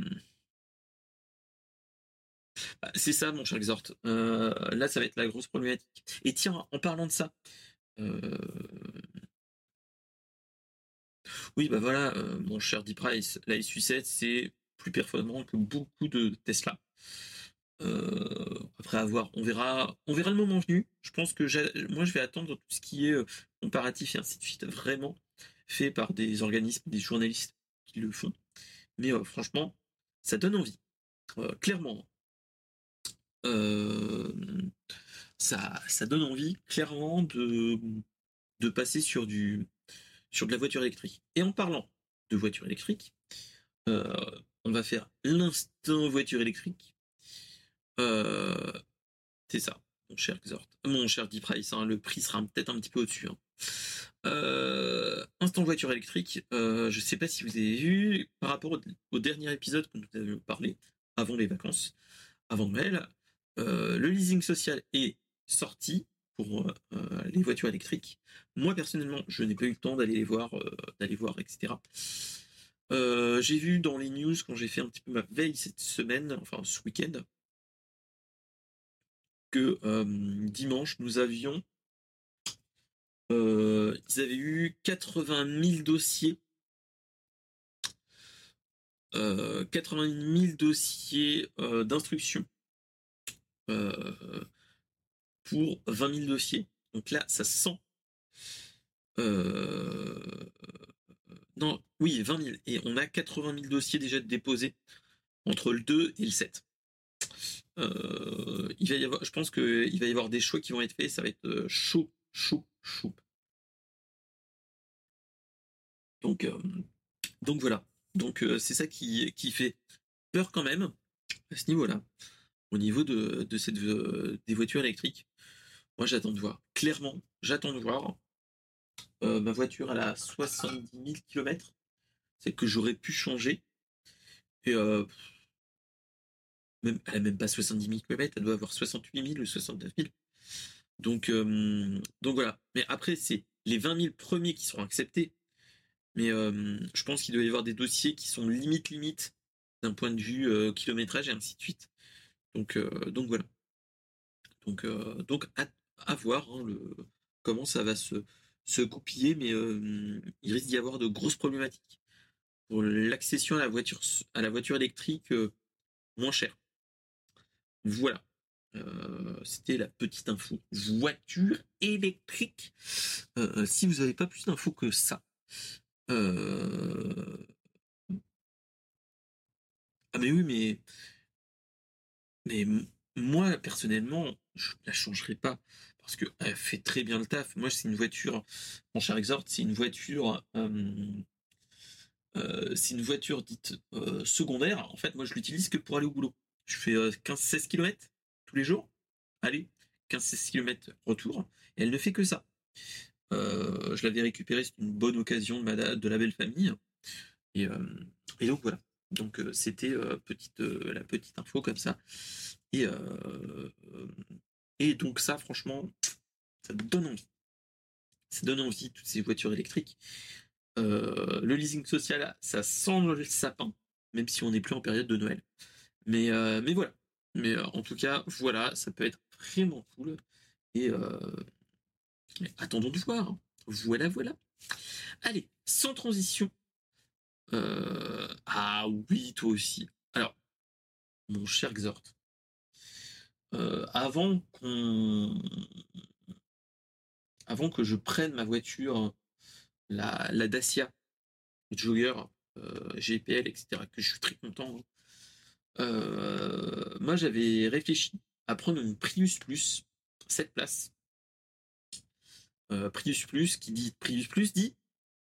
c'est ça, mon cher Exhort. là, ça va être la grosse problématique. Et tiens, en parlant de ça, oui, bah voilà, euh, mon cher Deep Price, la SU7, c'est plus performant que beaucoup de Tesla. Euh, après avoir, on verra, on verra le moment venu. Je pense que moi, je vais attendre tout ce qui est euh, comparatif et ainsi de suite, vraiment fait par des organismes, des journalistes qui le font. Mais franchement, ça donne envie, clairement. ça, ça donne envie, clairement, de, passer sur de la voiture électrique. Et en parlant de voiture électrique, euh, on va faire l'instant voiture électrique. Euh, c'est ça, mon cher Exhort. Mon cher Deep Price, hein, le prix sera peut-être un petit peu au-dessus. Hein. Euh, instant voiture électrique, je ne sais pas si vous avez vu, par rapport au, dernier épisode que nous avions parlé, avant les vacances, avant Noël, le leasing social est sorti pour les voitures électriques. Moi personnellement, je n'ai pas eu le temps d'aller les voir, euh, d'aller voir, etc. Euh, j'ai vu dans les news quand j'ai fait un petit peu ma veille cette semaine, enfin ce week-end, que euh, dimanche nous avions, ils avaient eu 80 000 dossiers 80 000 dossiers d'instruction pour 20 000 dossiers. Donc là, ça sent euh, non, oui, 20 000. Et on a 80 000 dossiers déjà déposés entre le 2 et le 7. Euh, il va y avoir, je pense qu'il va y avoir des choix qui vont être faits. Ça va être euh, chaud, chaud, Donc, voilà. Donc c'est ça qui, fait peur quand même à ce niveau-là, au niveau de, de cette, des voitures électriques. Moi, j'attends de voir. Clairement, j'attends de voir. Ma voiture, elle a 70 000 km. C'est que j'aurais pu changer. Et même, elle a même pas 70 000 km, elle doit avoir 68 000 ou 69 000. Donc, euh, donc voilà. Mais après, c'est les 20 000 premiers qui seront acceptés. Mais je pense qu'il doit y avoir des dossiers qui sont limite limite d'un point de vue kilométrage et ainsi de suite. Donc, donc voilà. Donc, donc à, voir hein, comment ça va se, se mais il risque d'y avoir de grosses problématiques pour l'accession à la voiture électrique moins chère. Voilà. C'était la petite info voiture électrique. si vous n'avez pas plus d'infos que ça, ah mais oui, mais mais moi personnellement, je la changerai pas parce qu'elle fait très bien le taf. Moi, c'est une voiture, mon cher Exhort, c'est une voiture, euh, euh, c'est une voiture dite euh, secondaire. En fait, moi, je l'utilise que pour aller au boulot. Je fais 15-16 km les jours. Allez, 15-16 km retour. Et elle ne fait que ça. je l'avais récupérée, c'est une bonne occasion de, de la belle famille. Et, et donc voilà. Donc c'était petite, la petite info comme ça. Et donc ça, franchement, ça donne envie. Ça donne envie, toutes ces voitures électriques. Euh, le leasing social, ça sent le sapin, même si on n'est plus en période de Noël. Mais, euh, mais voilà. Mais euh, en tout cas, voilà, ça peut être vraiment cool. Et attendons de voir. Voilà, voilà. Allez, sans transition. ah oui, toi aussi. Alors, mon cher Xort, avant qu'on avant que je prenne ma voiture, la, la Dacia, Jogger, GPL, etc., que je suis très content, hein, euh, moi, j'avais réfléchi à prendre une Prius Plus, 7 places. Euh, Prius Plus, qui dit Prius Plus dit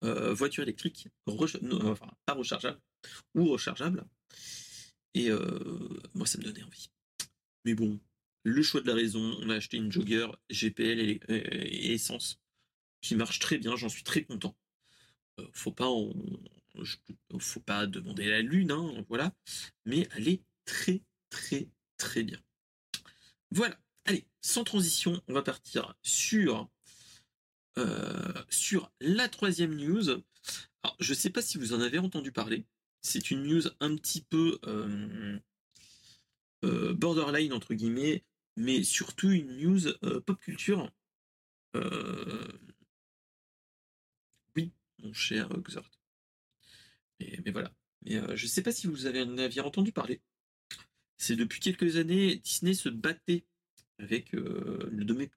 euh, voiture électrique, enfin, pas rechargeable ou rechargeable. Et moi, ça me donnait envie. Mais bon, le choix de la raison, on a acheté une jogger GPL et, essence qui marche très bien, j'en suis très content. faut pas en, faut pas demander la lune, hein, voilà, mais elle est très très très bien. Voilà, allez, sans transition, on va partir sur euh, la troisième news. Je sais pas si vous en avez entendu parler. C'est une news un petit peu euh, euh, borderline entre guillemets, mais surtout une news pop culture. oui, mon cher Xort. Mais, voilà. Mais euh, je ne sais pas si vous avez, en aviez entendu parler. C'est depuis quelques années, Disney se battait avec euh, le domaine,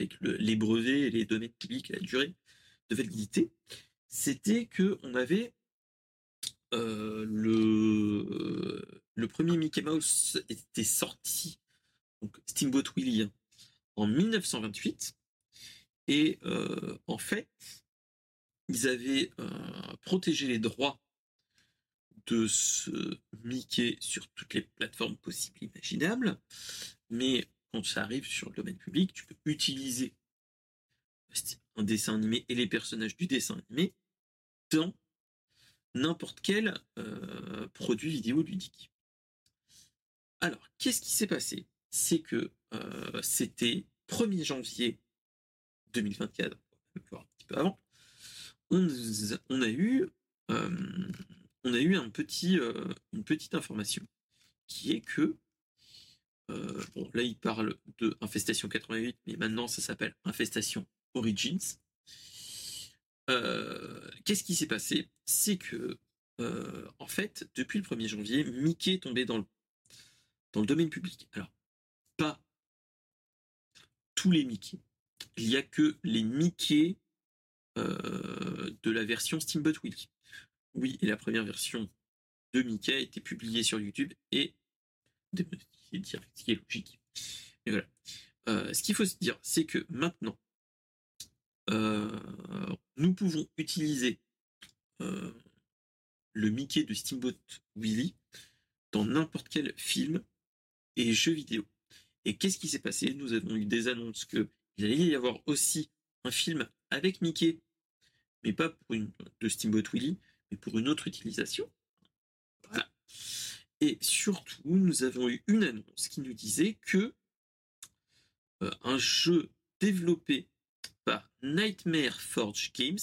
avec les brevets et les domaines publics, la durée de validité. C'était que on avait euh, le le premier Mickey Mouse était sorti, donc Steamboat Willie, en 1928. Et en fait, ils avaient euh, protégé les droits de ce Mickey sur toutes les plateformes possibles et imaginables, mais quand ça arrive sur le domaine public, tu peux utiliser un dessin animé et les personnages du dessin animé dans n'importe quel euh, produit vidéo ludique. Alors, qu'est-ce qui s'est passé? C'est que euh, c'était 1er janvier 2024, un petit peu avant, on, a eu, euh, on a eu un petit, euh, une petite information qui est que, euh, bon, là il parle de Infestation 88, mais maintenant ça s'appelle Infestation Origins. Qu'est-ce qui s'est passé? C'est que, en fait, depuis le 1er janvier, Mickey est tombé dans le, dans le domaine public. Alors, pas tous les Mickey. Il n'y a que les Mickey de la version Steamboat Willy. Oui, et la première version de Mickey a été publiée sur YouTube et ce qui est logique. Voilà. Euh, ce qu'il faut se dire, c'est que maintenant, euh, nous pouvons utiliser le Mickey de Steamboat Willy dans n'importe quel film et jeu vidéo. Et qu'est-ce qui s'est passé? Nous avons eu des annonces qu'il allait y avoir aussi un film avec Mickey mais pas pour une de Steamboat Willy, mais pour une autre utilisation. Voilà. Et surtout, nous avons eu une annonce qui nous disait que euh, un jeu développé par Nightmare Forge Games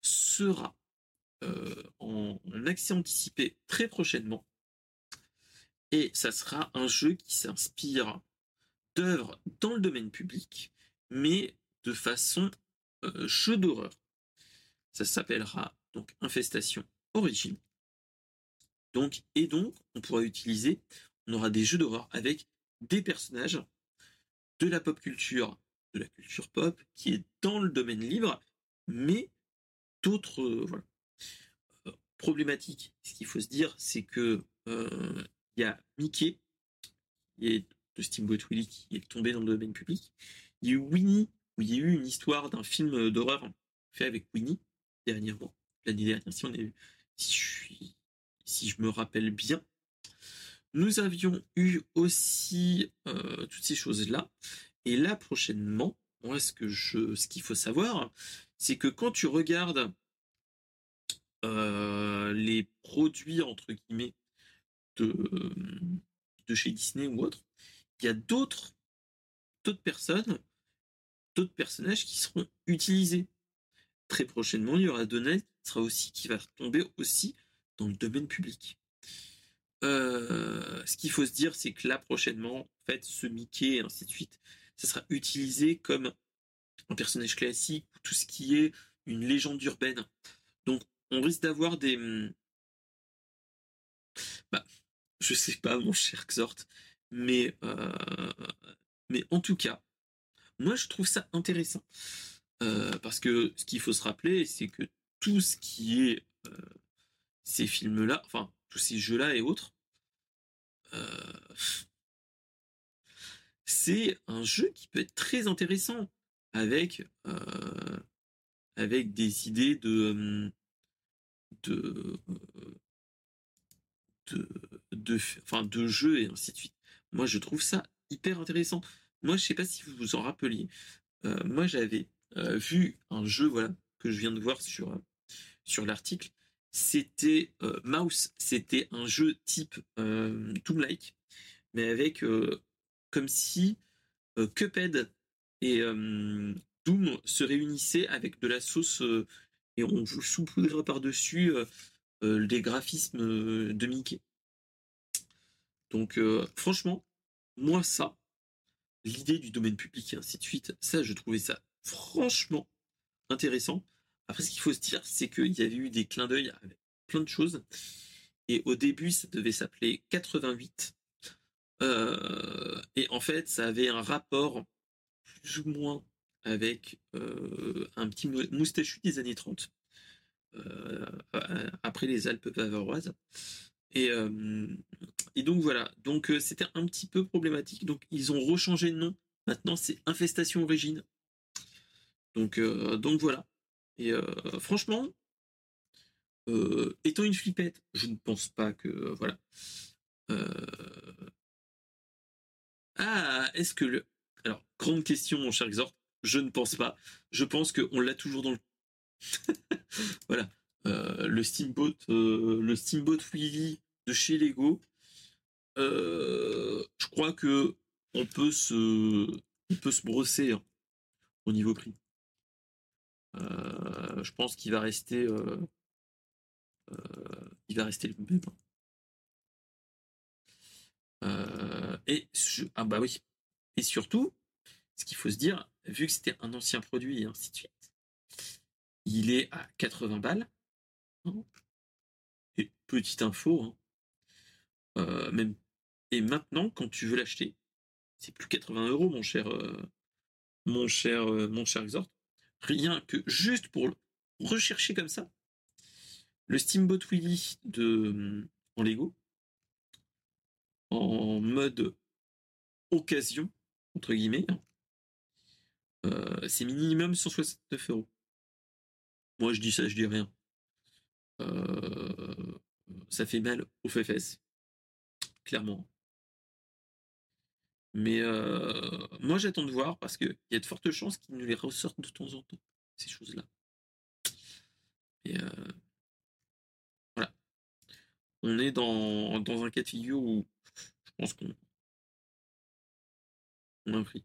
sera euh, en, en, accès anticipé très prochainement. Et ça sera un jeu qui s'inspire d'œuvres dans le domaine public, mais de façon euh, jeu d'horreur. Ça s'appellera donc Infestation Origin. Donc, et donc, on pourra utiliser, on aura des jeux d'horreur avec des personnages de la pop culture, de la culture pop, qui est dans le domaine libre, mais d'autres euh. Euh, problématiques. Ce qu'il faut se dire, c'est que euh, il y a Mickey, qui est de Steamboat Willie, qui est tombé dans le domaine public. Il y a eu Winnie, où il y a eu une histoire d'un film d'horreur fait avec Winnie, dernièrement, l'année dernière, si, on est, si, je me rappelle bien. Nous avions eu aussi euh, toutes ces choses-là. Et là, prochainement, moi, ce que je, ce qu'il faut savoir, c'est que quand tu regardes euh, les produits entre guillemets de, chez Disney ou autre, il y a d'autres personnes, d'autres personnages qui seront utilisés très prochainement, il y aura Donald qui sera aussi qui va tomber aussi dans le domaine public. Euh, ce qu'il faut se dire, c'est que là prochainement, fait, ce Mickey et ainsi de suite, ça sera utilisé comme un personnage classique, tout ce qui est une légende urbaine. Donc, on risque d'avoir des. Hmm, bah, je sais pas, mon cher Xort, euh, mais en tout cas, moi, je trouve ça intéressant. Euh, parce que ce qu'il faut se rappeler, c'est que tout ce qui est euh, ces films-là, enfin, tous ces jeux-là et autres, c'est un jeu qui peut être très intéressant avec, avec des idées de, de, de, enfin, de jeux et ainsi de suite. Moi, je trouve ça hyper intéressant. Moi, je sais pas si vous vous en rappeliez. Euh, moi, j'avais euh, vu un jeu, voilà, que je viens de voir sur, euh, sur l'article. C'était Mouse. C'était un jeu type Tomb Like, mais avec comme si Cuphead et Doom se réunissaient avec de la sauce et on vous saupoudrait par-dessus les graphismes de Mickey. Donc, franchement, moi, ça, l'idée du domaine public et ainsi de suite, ça, je trouvais ça franchement intéressant. Après, ce qu'il faut se dire, c'est qu'il y avait eu des clins d'œil avec plein de choses. Et au début, ça devait s'appeler 88. Euh, et en fait, ça avait un rapport plus ou moins avec euh, un petit moustachu des années 30. Euh, après les Alpes bavaroises. Et, et donc voilà, donc c'était un petit peu problématique. Donc ils ont rechangé de nom. Maintenant c'est Infestation Origine. Donc, donc voilà. Et franchement, étant une flippette, je ne pense pas que voilà. Ah, est-ce que le alors grande question mon cher Exhort, je ne pense pas. Je pense qu'on l'a toujours dans le (laughs) voilà. Euh, le Steamboat, euh, le Steamboat Willy de chez Lego. Euh, je crois que on peut se, on peut se brosser hein, au niveau prix. Je pense qu'il va rester, il va rester le même. et ah bah oui. Et surtout, ce qu'il faut se dire, vu que c'était un ancien produit et ainsi de suite, il est à 80 balles. Et petite info, hein, euh, même et maintenant, quand tu veux l'acheter, c'est plus 80 euros, mon cher, euh, mon cher, euh, mon cher Exhort. Rien que juste pour rechercher comme ça, le Steamboat Willy de en Lego, en mode occasion entre guillemets, c'est minimum 169 euros. Moi, je dis ça, je dis rien. Euh, ça fait mal aux fesses. Clairement. Mais euh, moi, j'attends de voir parce qu'il y a de fortes chances qu'ils nous les ressortent de temps en temps, ces choses-là. Et euh, voilà. On est dans, un cas de figure où je pense qu'on a un prix.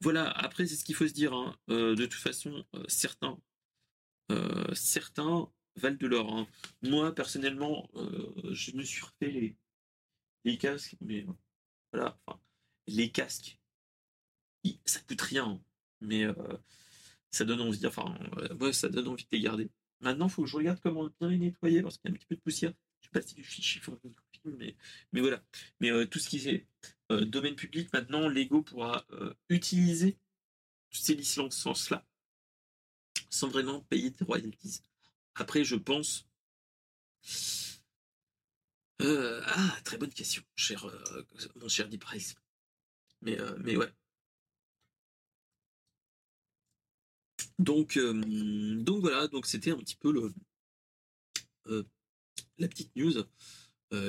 Voilà, après, c'est ce qu'il faut se dire. Hein. de toute façon, certains euh, certains valent de l'or. Hein. Moi, personnellement, euh, je me suis refait les, les casques, mais voilà, les casques, ça coûte rien, mais euh, ça donne envie, enfin, ouais, ça donne envie de les garder. Maintenant, il faut que je regarde comment bien les nettoyer parce qu'il y a un petit peu de poussière. Je sais pas si du fichier, mais, mais voilà. Mais tout ce qui est domaine public, maintenant, Lego pourra utiliser ces licences-là sans vraiment payer des royalties. Après, je pense. Euh, ah, très bonne question, cher, euh, mon cher Deep. Mais, euh, mais ouais. Donc, donc voilà, c'était un petit peu le, la petite news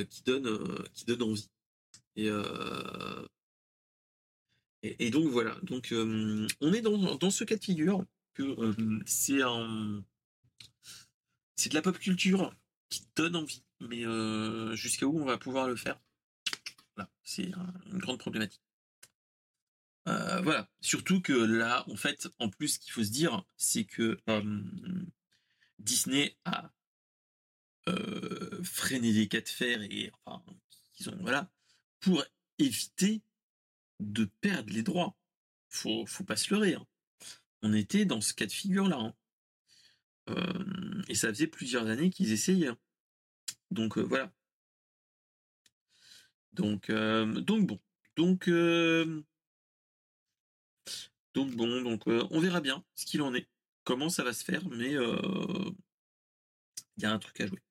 qui donne envie. Et, donc voilà, on est dans, ce cas de figure euh, c'est de la pop culture qui donne envie, mais jusqu'à où on va pouvoir le faire, voilà, c'est une grande problématique. Euh, voilà, surtout que là, en fait, en plus, ce qu'il faut se dire, c'est que Disney a freiné les cas de fer et enfin, ils ont voilà pour éviter de perdre les droits. Faut, faut pas se leurrer. hein. On était dans ce cas de figure-là. hein. Euh, et ça faisait plusieurs années qu'ils essayaient. hein. Donc euh, voilà. Donc, euh, donc bon. Donc, euh, donc bon, donc euh, on verra bien ce qu'il en est, comment ça va se faire, mais euh, il y a un truc à jouer.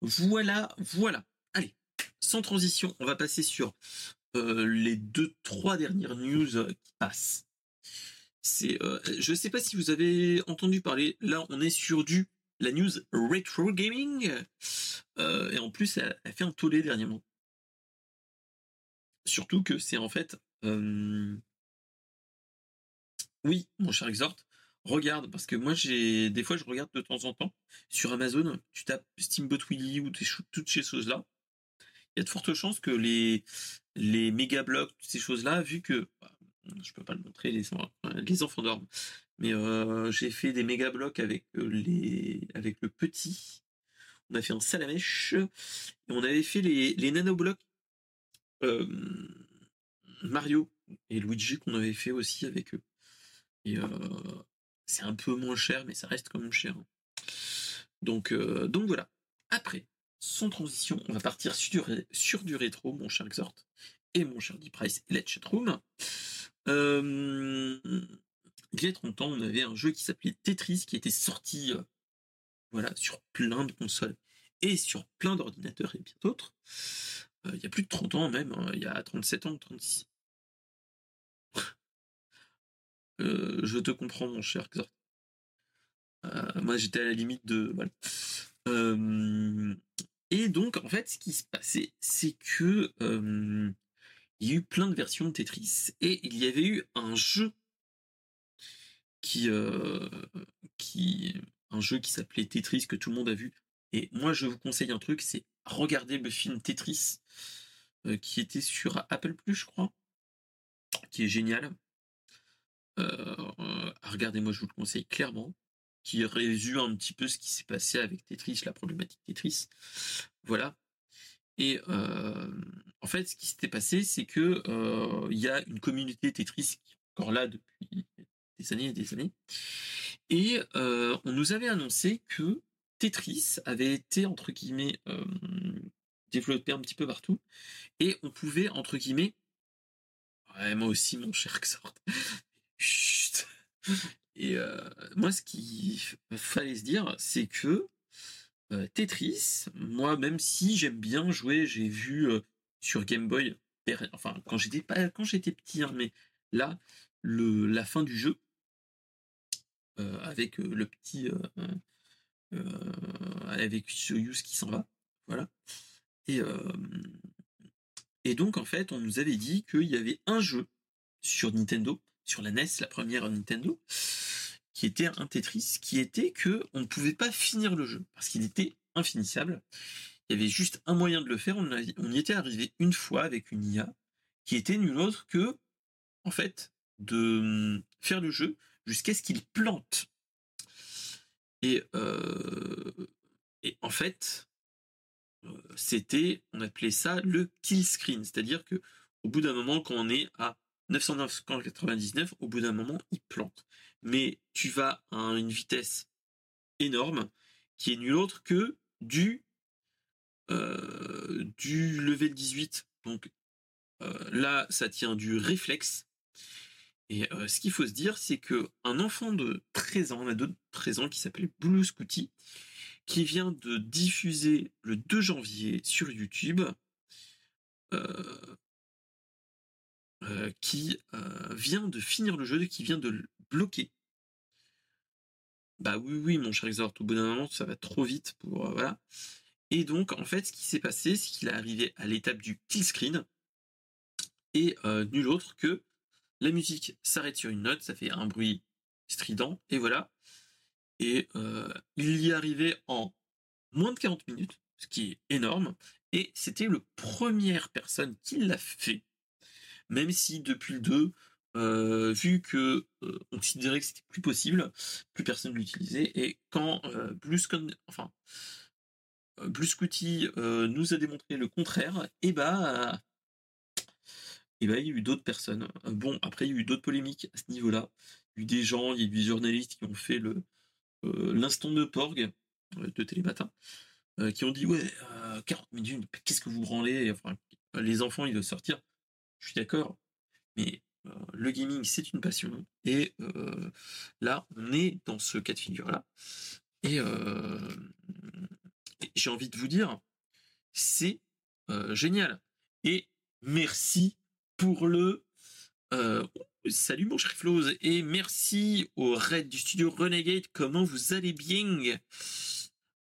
Voilà, voilà. Allez, sans transition, on va passer sur euh, les deux, trois dernières news qui passent. C'est, je ne sais pas si vous avez entendu parler. Là, on est sur du la news retro gaming, et en plus, elle, fait un tollé dernièrement. Surtout que c'est en fait, oui, mon cher Exhort, regarde parce que moi j'ai des fois je regarde de temps en temps sur Amazon, tu tapes Steamboat Willy ou toutes ces choses là. Il y a de fortes chances que les méga blocs, toutes ces choses là, vu que bah, je peux pas le montrer, les, en- les enfants dorment. Mais euh, j'ai fait des méga blocs avec euh, les avec le petit. On a fait un salamèche et on avait fait les, les nanoblocs euh, Mario et Luigi qu'on avait fait aussi avec eux. Et c'est un peu moins cher, mais ça reste quand même cher. hein. Donc, donc voilà. Après, sans transition, on va partir sur du, rétro, mon cher Exhort, et mon cher Deep Price et. Euh, il y a 30 ans, on avait un jeu qui s'appelait Tetris qui était sorti voilà, sur plein de consoles et sur plein d'ordinateurs et bien d'autres. Il y a plus de 30 ans même, hein, il y a 37 ans, 36. Euh, je te comprends, mon cher Xort. Euh, moi, j'étais à la limite de. Voilà. Et donc, en fait, ce qui se passait, c'est que il y a eu plein de versions de Tetris et il y avait eu un jeu qui, euh, qui, un jeu qui s'appelait Tetris que tout le monde a vu. Et moi, je vous conseille un truc, c'est regarder le film Tetris euh, qui était sur Apple Plus, je crois, qui est génial. Euh, euh, regardez-moi, je vous le conseille clairement, qui résume un petit peu ce qui s'est passé avec Tetris, la problématique Tetris. Voilà. Et euh, en fait, ce qui s'était passé, c'est que euh, il y a une communauté Tetris qui est encore là depuis des années et des années. Et on nous avait annoncé que Tetris avait été entre guillemets développé un petit peu partout et on pouvait entre guillemets moi aussi mon cher Xort Et euh, moi, ce qu'il fallait se dire, c'est que euh, Tetris, moi, même si j'aime bien jouer, j'ai vu euh, sur Game Boy, enfin quand j'étais pas, quand j'étais petit, hein, mais là, le, la fin du jeu avec le petit, avec Soyuz qui s'en va, voilà. Et et donc en fait, on nous avait dit qu'il y avait un jeu sur Nintendo, sur la NES, la première Nintendo, qui était un Tetris, qui était que on ne pouvait pas finir le jeu parce qu'il était infinissable. Il y avait juste un moyen de le faire. On, y était arrivé une fois avec une IA qui était nulle autre que, en fait, de hum, faire le jeu jusqu'à ce qu'il plante. Et, euh, en fait, euh, c'était, on appelait ça le kill screen, c'est-à-dire que au bout d'un moment, quand on est à 999, au bout d'un moment, il plante. Mais tu vas à une vitesse énorme qui est nulle autre que du, euh, level 18. Donc euh, là, ça tient du réflexe. Et euh, ce qu'il faut se dire, c'est que un enfant de 13 ans, un ado de 13 ans qui s'appelle Blue Scooty, qui vient de diffuser le 2 janvier sur YouTube, euh, qui euh, vient de finir le jeu, qui vient de le bloquer. Bah oui, oui, mon cher Exhort, au bout d'un moment, ça va trop vite pour. euh, voilà. Et donc, en fait, ce qui s'est passé, c'est qu'il est arrivé à l'étape du kill screen, et nul autre que la musique s'arrête sur une note, ça fait un bruit strident, et voilà. Et il y est arrivé en moins de 40 minutes, ce qui est énorme, et c'était le première personne qui l'a fait, même si depuis le 2, euh, vu que euh, on considérait que c'était plus possible, plus personne l'utilisait, et quand euh, Scon- enfin, euh, euh, nous a démontré le contraire, et bah et ben, il y a eu d'autres personnes. Bon, après, il y a eu d'autres polémiques à ce niveau-là. Il y a eu des gens, il y a eu des journalistes qui ont fait le l'instant de Porg de Télématin, qui ont dit ouais, 40 minutes, qu'est-ce que vous branlez? Enfin, Les enfants, ils doivent sortir. Je suis d'accord, mais le gaming, c'est une passion. Et là, on est dans ce cas de figure-là. Et j'ai envie de vous dire, c'est génial. Et merci pour le salut mon cher Floz et merci au raid du studio Renegade. Comment vous allez bien?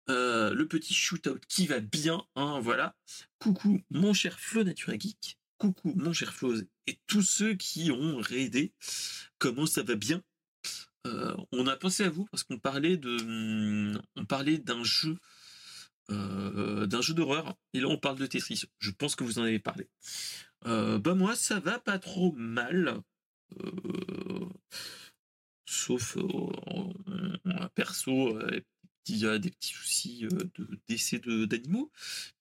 Le petit shootout qui va bien, hein, voilà. Coucou mon cher Flo Nature Geek. Coucou mon cher Floz et tous ceux qui ont raidé. Comment ça va bien? On a pensé à vous parce qu'on parlait de, on parlait d'un jeu euh, d'un jeu d'horreur. Et là, on parle de Tetris. Je pense que vous en avez parlé. Euh, bah moi, ça va pas trop mal. Euh, sauf un perso, a des petits soucis de décès d'animaux.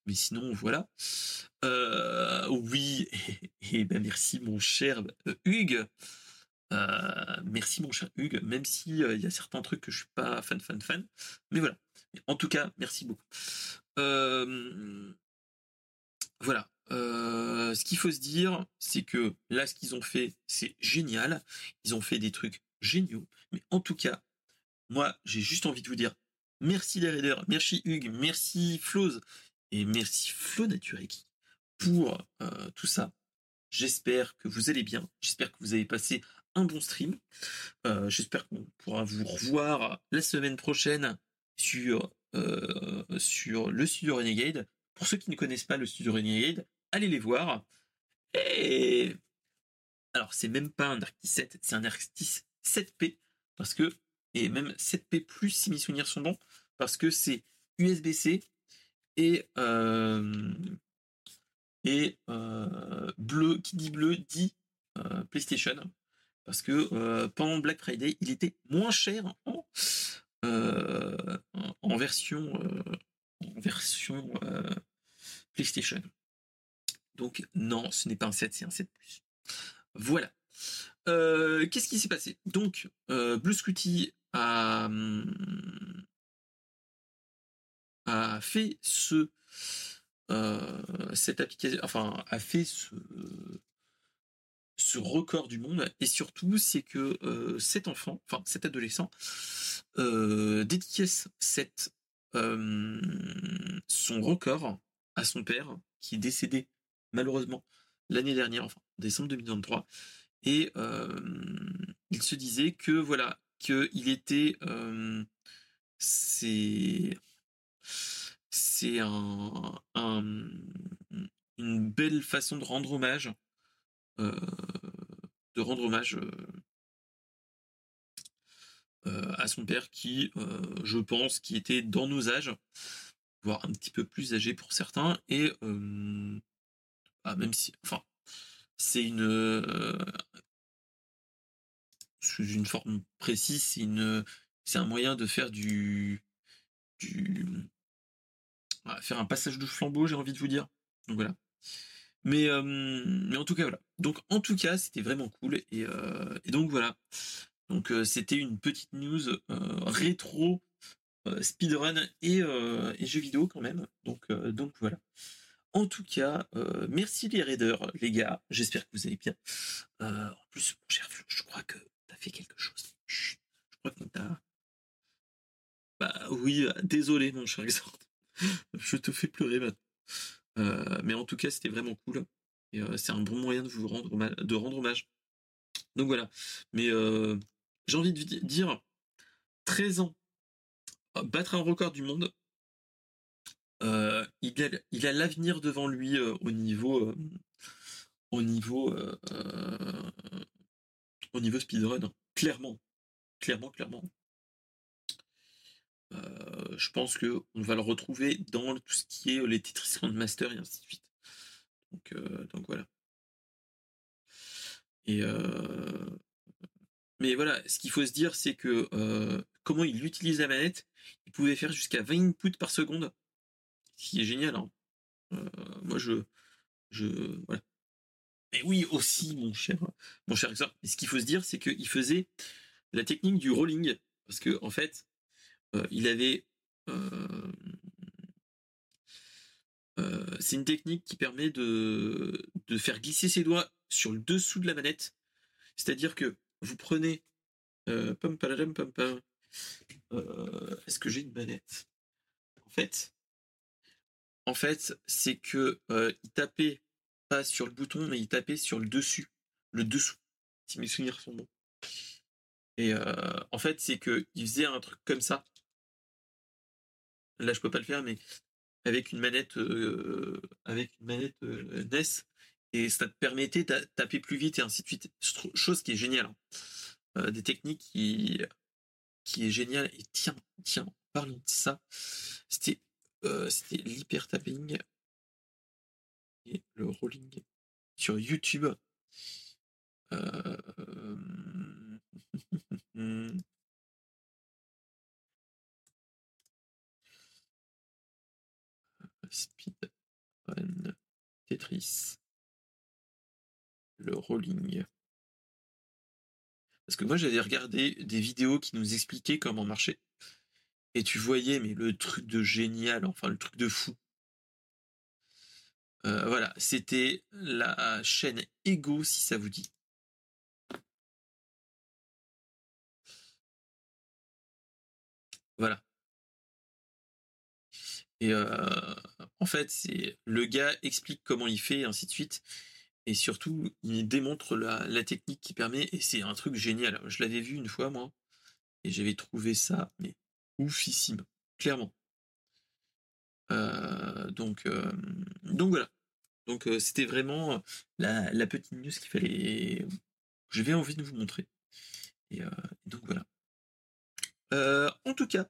Mais sinon, voilà. oui, (laughs) et, ben merci mon cher Hugues. merci mon cher Hugues, même s'il il y a certains trucs que je suis pas fan, fan, fan. Mais voilà. En tout cas, merci beaucoup. voilà. ce qu'il faut se dire, c'est que là, ce qu'ils ont fait, c'est génial. Ils ont fait des trucs géniaux. Mais en tout cas, moi, j'ai juste envie de vous dire merci les raiders, merci Hugues, merci Floz et merci Flo Natureki pour tout ça. J'espère que vous allez bien. J'espère que vous avez passé un bon stream. J'espère qu'on pourra vous revoir la semaine prochaine sur, euh, sur le studio Renegade. Pour ceux qui ne connaissent pas le studio Renegade, allez les voir. Alors, c'est même pas un Arctis 7, c'est un Arctis 7P, parce que, et même 7P plus si mes souvenirs sont bons, parce que c'est USB-C et, euh, et euh, bleu, qui dit bleu dit PlayStation, parce que pendant Black Friday, il était moins cher en euh, en version, euh, en version euh, PlayStation. Donc non, ce n'est pas un 7, c'est un 7 Plus. Voilà. Qu'est-ce qui s'est passé? Donc, Blue Scooty a, a fait ce cette application, enfin a fait ce ce record du monde. Et surtout c'est que euh, cet enfant, enfin cet adolescent, euh, dédicace cette, euh, son record à son père qui est décédé malheureusement l'année dernière, enfin décembre 2023, et il se disait que voilà qu'il était c'est c'est un, un, une belle façon de rendre hommage de rendre hommage à son père qui, je pense, qui était dans nos âges, voire un petit peu plus âgé pour certains, et bah, même si, enfin, c'est une sous une forme précise, c'est un moyen de faire du, du, faire un passage de flambeau, j'ai envie de vous dire. Donc voilà. Mais, mais en tout cas, voilà. Donc, en tout cas, c'était vraiment cool. Et, donc, voilà. Donc, c'était une petite news rétro, speedrun et, et, jeux vidéo quand même. Donc, donc voilà. En tout cas, merci les raiders, les gars. J'espère que vous allez bien. en plus, mon cher Flo, je crois que fait quelque chose. je crois que t'as. Bah oui, désolé, mon cher Exord. (laughs) je te fais pleurer maintenant. Euh, mais en tout cas, c'était vraiment cool. Euh, c'est un bon moyen de vous rendre, de rendre hommage. Donc voilà. Mais euh, j'ai envie de dire 13 ans, battre un record du monde. il a il a l'avenir devant lui au niveau au niveau au niveau speedrun clairement clairement clairement euh, je pense que on va le retrouver dans tout ce qui est les Tetris Master et ainsi de suite. Donc, euh, donc voilà. Et euh, mais voilà, ce qu'il faut se dire, c'est que comment il utilise la manette, il pouvait faire jusqu'à 20 inputs par seconde, ce qui est génial. Hein. moi, je, je, voilà. Oui, aussi, mon cher, mon cher. Et ce qu'il faut se dire, c'est qu'il faisait la technique du rolling. Parce que, en fait, euh, il avait. euh, euh, c'est une technique qui permet de, faire glisser ses doigts sur le dessous de la manette. C'est-à-dire que vous prenez. Est-ce que j'ai une manette? En fait, en fait, c'est que il tapait sur le bouton, mais il tapait sur le dessus, le dessous. Si mes souvenirs sont bons. Et euh, en fait, c'est que il faisait un truc comme ça. Là, je peux pas le faire, mais avec une manette, euh, avec une manette euh, NES, et ça te permettait de taper plus vite et ainsi de suite. Chose qui est géniale. hein. Euh, des techniques qui, qui est géniale. Et tiens, tiens, parlons de ça. C'était, c'était l'hyper tapping le rolling sur YouTube. Euh, (laughs) Speed Run Tetris. Le rolling. Parce que moi j'avais regardé des vidéos qui nous expliquaient comment marcher. Et tu voyais, mais le truc de génial, enfin le truc de fou. Euh, voilà, c'était la chaîne Ego, si ça vous dit. Voilà. Et euh, en fait, le gars explique comment il fait, et ainsi de suite. Et surtout, il démontre la, la technique qui permet, et c'est un truc génial. Je l'avais vu une fois, moi, et j'avais trouvé ça, mais oufissime, clairement. Euh, donc, euh, donc voilà. Donc euh, c'était vraiment la, petite news qu'il fallait, j'avais envie de vous montrer. Et donc voilà. En tout cas,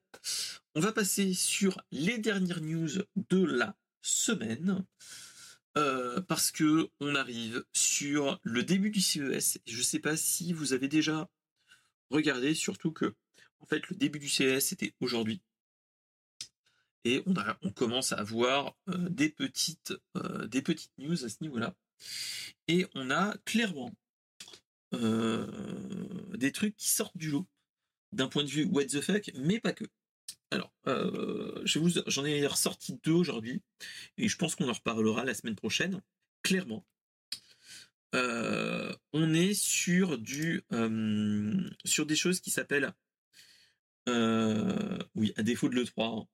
on va passer sur les dernières news de la semaine. Parce que on arrive sur le début du CES. Je ne sais pas si vous avez déjà regardé, surtout que en fait le début du CES c'était aujourd'hui. Et on, commence à avoir euh, des, petites, euh, des petites news à ce niveau-là. Et on a clairement euh, des trucs qui sortent du lot d'un point de vue what the fuck, mais pas que. Alors, j'en ai ressorti deux aujourd'hui, et je pense qu'on en reparlera la semaine prochaine. Clairement, on est sur du, sur des choses qui s'appellent, oui, à défaut de le 3.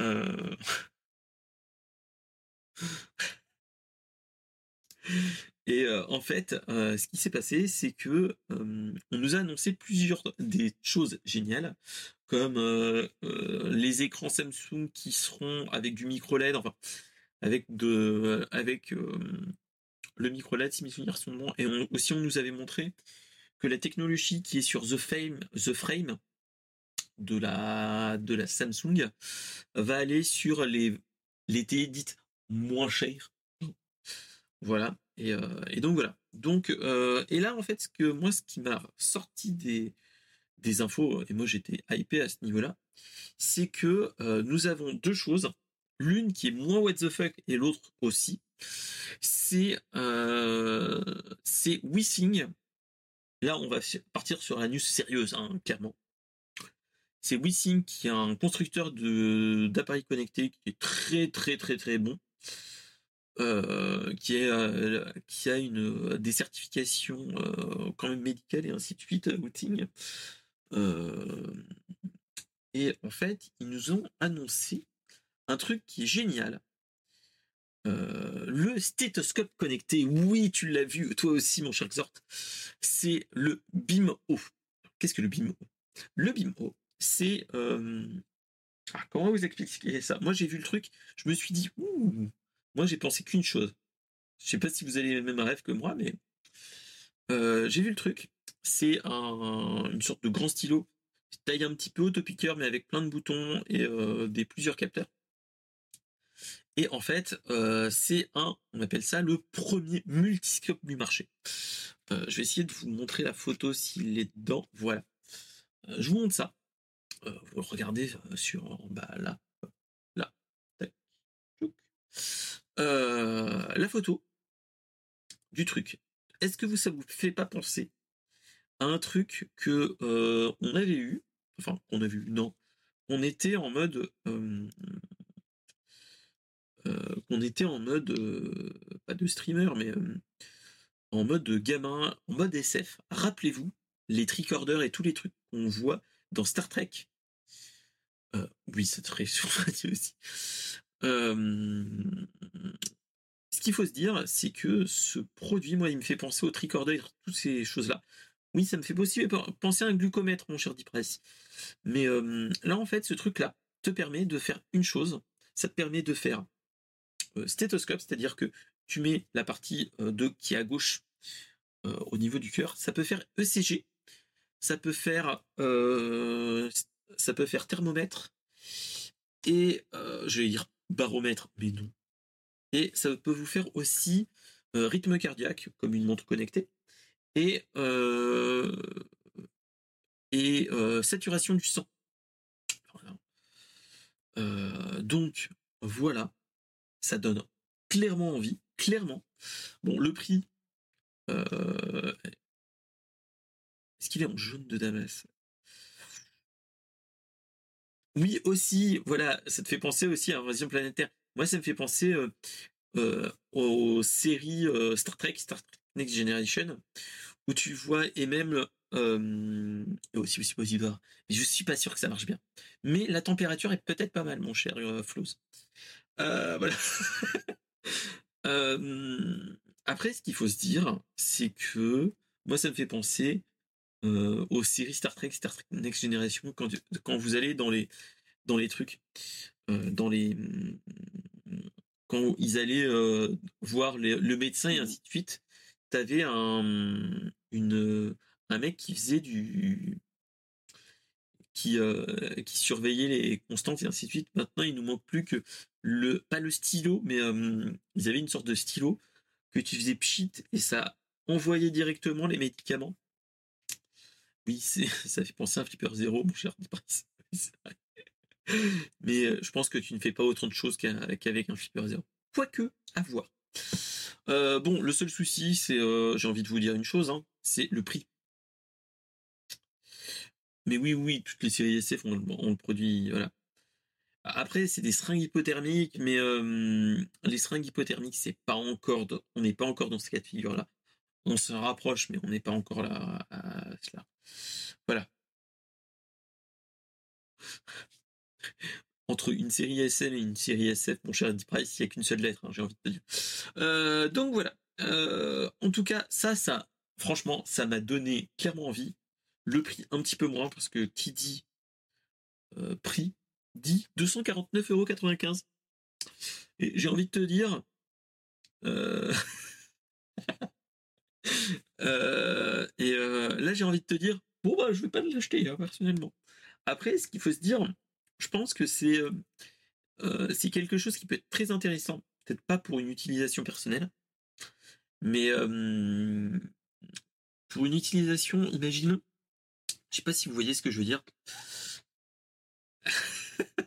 Euh, Et euh, en fait, euh, ce qui s'est passé, c'est que on nous a annoncé plusieurs des choses géniales, comme les écrans Samsung qui seront avec du micro LED, enfin avec de, avec le micro LED, si mes souvenirs sont bons. Et aussi, on nous avait montré que la technologie qui est sur The Frame, The Frame de la de la Samsung va aller sur les les télé dites moins chères. Voilà. Et, euh, et donc voilà. Donc euh, et là en fait ce que moi ce qui m'a sorti des infos et moi j'étais hypé à ce niveau-là, c'est que euh, nous avons deux choses, l'une qui est moins what the fuck et l'autre aussi. C'est euh, WeSing. Là on va partir sur la news sérieuse hein, clairement. C'est WeSing qui est un constructeur de d'appareils connectés qui est très très très très bon euh, euh, qui a une, des certifications euh, quand même médicales et ainsi de suite. Euh, et en fait, ils nous ont annoncé un truc qui est génial. Le stéthoscope connecté, oui, tu l'as vu, toi aussi, mon cher Xort, c'est le BIMO. Qu'est-ce que le BIMO Le BIMO, c'est. ah, comment vous expliquer ça? Moi, j'ai vu le truc, je me suis dit, ouh, moi, j'ai pensé qu'une chose. Je sais pas si vous avez les mêmes rêves que moi, mais j'ai vu le truc. C'est un, une sorte de grand stylo, taille un petit peu autopiqueur, mais avec plein de boutons et des plusieurs capteurs. Et en fait, c'est un, on appelle ça le premier multiscope du marché. Je vais essayer de vous montrer la photo s'il est dedans. Voilà. Je vous montre ça. Euh, vous le regardez euh, sur là, là. Tac. Tchouk. Euh, la photo. du truc. Est-ce que vous, ça vous fait pas penser à un truc que euh, on avait eu, enfin qu'on a vu, non, on était en mode, euh, euh, qu'on était en mode, pas de streamer, mais en mode gamin, en mode SF. Rappelez-vous les tricorders et tous les trucs qu'on voit dans Star Trek. Oui, c'est très (laughs) sur aussi. ce qu'il faut se dire, c'est que ce produit, moi, il me fait penser au tricorder, toutes ces choses-là. Oui, ça me fait penser à un glucomètre, mon cher Dipress. Mais là, en fait, ce truc-là te permet de faire une chose. Ça te permet de faire stéthoscope, c'est-à-dire que tu mets la partie de qui est à gauche au niveau du cœur. Ça peut faire ECG. Ça peut faire, ça peut faire thermomètre. Et je vais dire baromètre, mais non. Et ça peut vous faire aussi rythme cardiaque, comme une montre connectée et, euh, et euh, saturation du sang. Euh, donc voilà, ça donne clairement envie, clairement. Bon, le prix, est-ce qu'il est en jaune de Damas? Oui, aussi, voilà, ça te fait penser aussi à Invasion planétaire. Moi, ça me fait penser aux séries Star Trek, Star Trek Next Generation, où tu vois, et même euh, aussi, aussi possible, mais je suis pas sûr que ça marche bien. Mais la température est peut-être pas mal, mon cher euh, Euh, voilà. (laughs) euh, après, ce qu'il faut se dire, c'est que moi, ça me fait penser euh, aux séries Star Trek, Star Trek Next Generation, quand, quand vous allez dans les, dans les trucs, euh, dans les. Quand ils allaient voir le médecin et ainsi de suite, t'avais un, une, un mec qui faisait du. Qui, euh, qui surveillait les constantes et ainsi de suite. Maintenant, il nous manque plus que le, pas le stylo, mais euh, ils avaient une sorte de stylo que tu faisais pchit et ça envoyait directement les médicaments. Oui, (laughs) ça fait penser à un flipper zéro, mon cher (laughs) Mais euh, je pense que tu ne fais pas autant de choses qu'avec un flipper zéro. Quoique, à voir. Euh, bon, le seul souci, c'est, euh, j'ai envie de vous dire une chose, hein, c'est le prix. Mais oui, oui, toutes les séries SF ont, le produit, voilà. Après, c'est des seringues hypothermiques, mais les seringues hypothermiques, c'est pas encore, on n'est pas encore dans ce cas de figure-là. On se rapproche, mais on n'est pas encore là à cela. Voilà entre une série SM et une série SF, mon cher Andy Price, il n'y a qu'une seule lettre, hein, j'ai envie de te dire. Euh, donc voilà. Euh, en tout cas, ça, ça, franchement, ça m'a donné clairement envie. Le prix un petit peu moins, parce que qui dit euh, prix dit 249,95€. Et j'ai envie de te dire. (laughs) et là, j'ai envie de te dire, bon, bah, je vais pas l'acheter, hein, personnellement. Après, ce qu'il faut se dire, je pense que c'est euh, euh, c'est quelque chose qui peut être très intéressant. Peut-être pas pour une utilisation personnelle, mais euh, pour une utilisation, imaginons, je sais pas si vous voyez ce que je veux dire. (laughs)